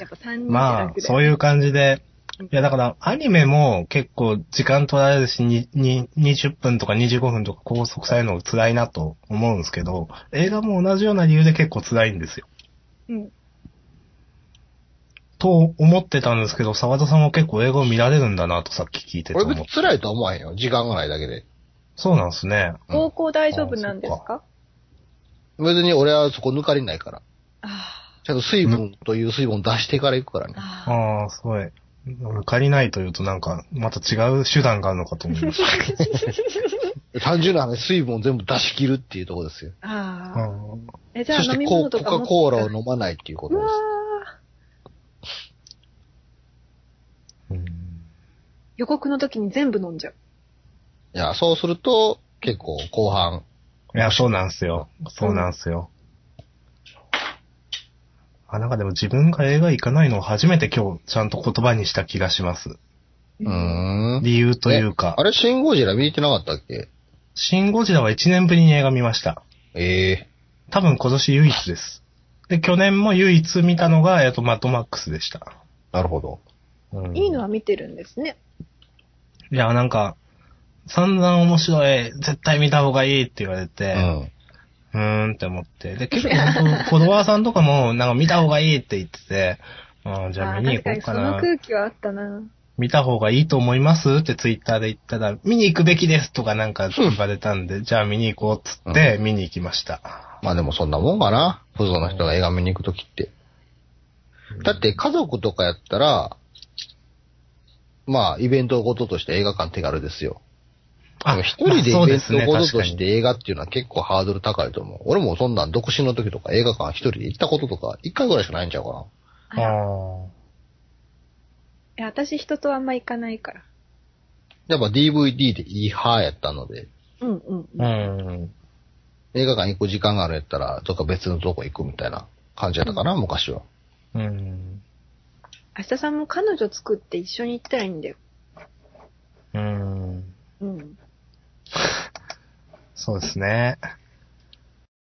やっぱ3人でまあそういう感じで、いやだから、アニメも結構時間取られるし、に、に、20分とか25分とか拘束されるのが辛いなと思うんですけど、映画も同じような理由で結構辛いんですよ。うん。と思ってたんですけど、沢田さんは結構映画を見られるんだなとさっき聞いてて俺。別に辛いとは思わへんよ。時間がないだけで。そうなんですね。うん方向大丈夫なんですか？別に俺はそこ抜かりないから。あちゃんと水分という水分を出してから行くからね。あ。あすごい。抜かりないというとなんか、また違う手段があるのかと思いました。単純な話、水分を全部出し切るっていうところですよ。あ。あ。え、じゃあ飲みそしてココ物とか持ってカ・コーラを飲まないっていうことです。ーうん予告の時に全部飲んじゃう。いや、そうすると、結構後半、いや、そうなんですよ。そうなんですよ。あ、なんかでも自分が映画行かないのを初めて今日ちゃんと言葉にした気がします。うーん。理由というかえあ。れ、シン・ゴジラ見てなかったっけ？シン・ゴジラは1年ぶりに映画見ました。ええ多分今年唯一です。で、去年も唯一見たのが、えっと、マッドマックスでした。なるほど。うんいいのは見てるんですね。いや、なんか、散々面白い、絶対見た方がいいって言われうて、ん。うーんって思って。で、結構フォロワーさんとかも、なんか見た方がいいって言ってて、あーじゃあ見に行こうかなその。空気はあったな。見た方がいいと思いますってツイッターで言ったら、見に行くべきですとかなんか言われたんで、じゃあ見に行こうっつって見に行きました。まあでもそんなもんかな。プロの人が映画見に行くときって。だって家族とかやったら、まあイベントごととして映画館手軽ですよ。でも一人でイベントごととして映画っていうのは結構ハードル高いと思う。俺もそんなん独身の時とか映画館一人で行ったこととか一回ぐらいしかないんちゃうかな。あらあいや、私人とあんま行かないから。やっぱ DVD でいい派やったので、うんうんあ。うん。映画館行く時間があるんやったら、どっか別のとこ行くみたいな感じやったかな、昔は。うん。明日さんも彼女作って一緒に行ったらいいんだよ。うん。うん。そうですね。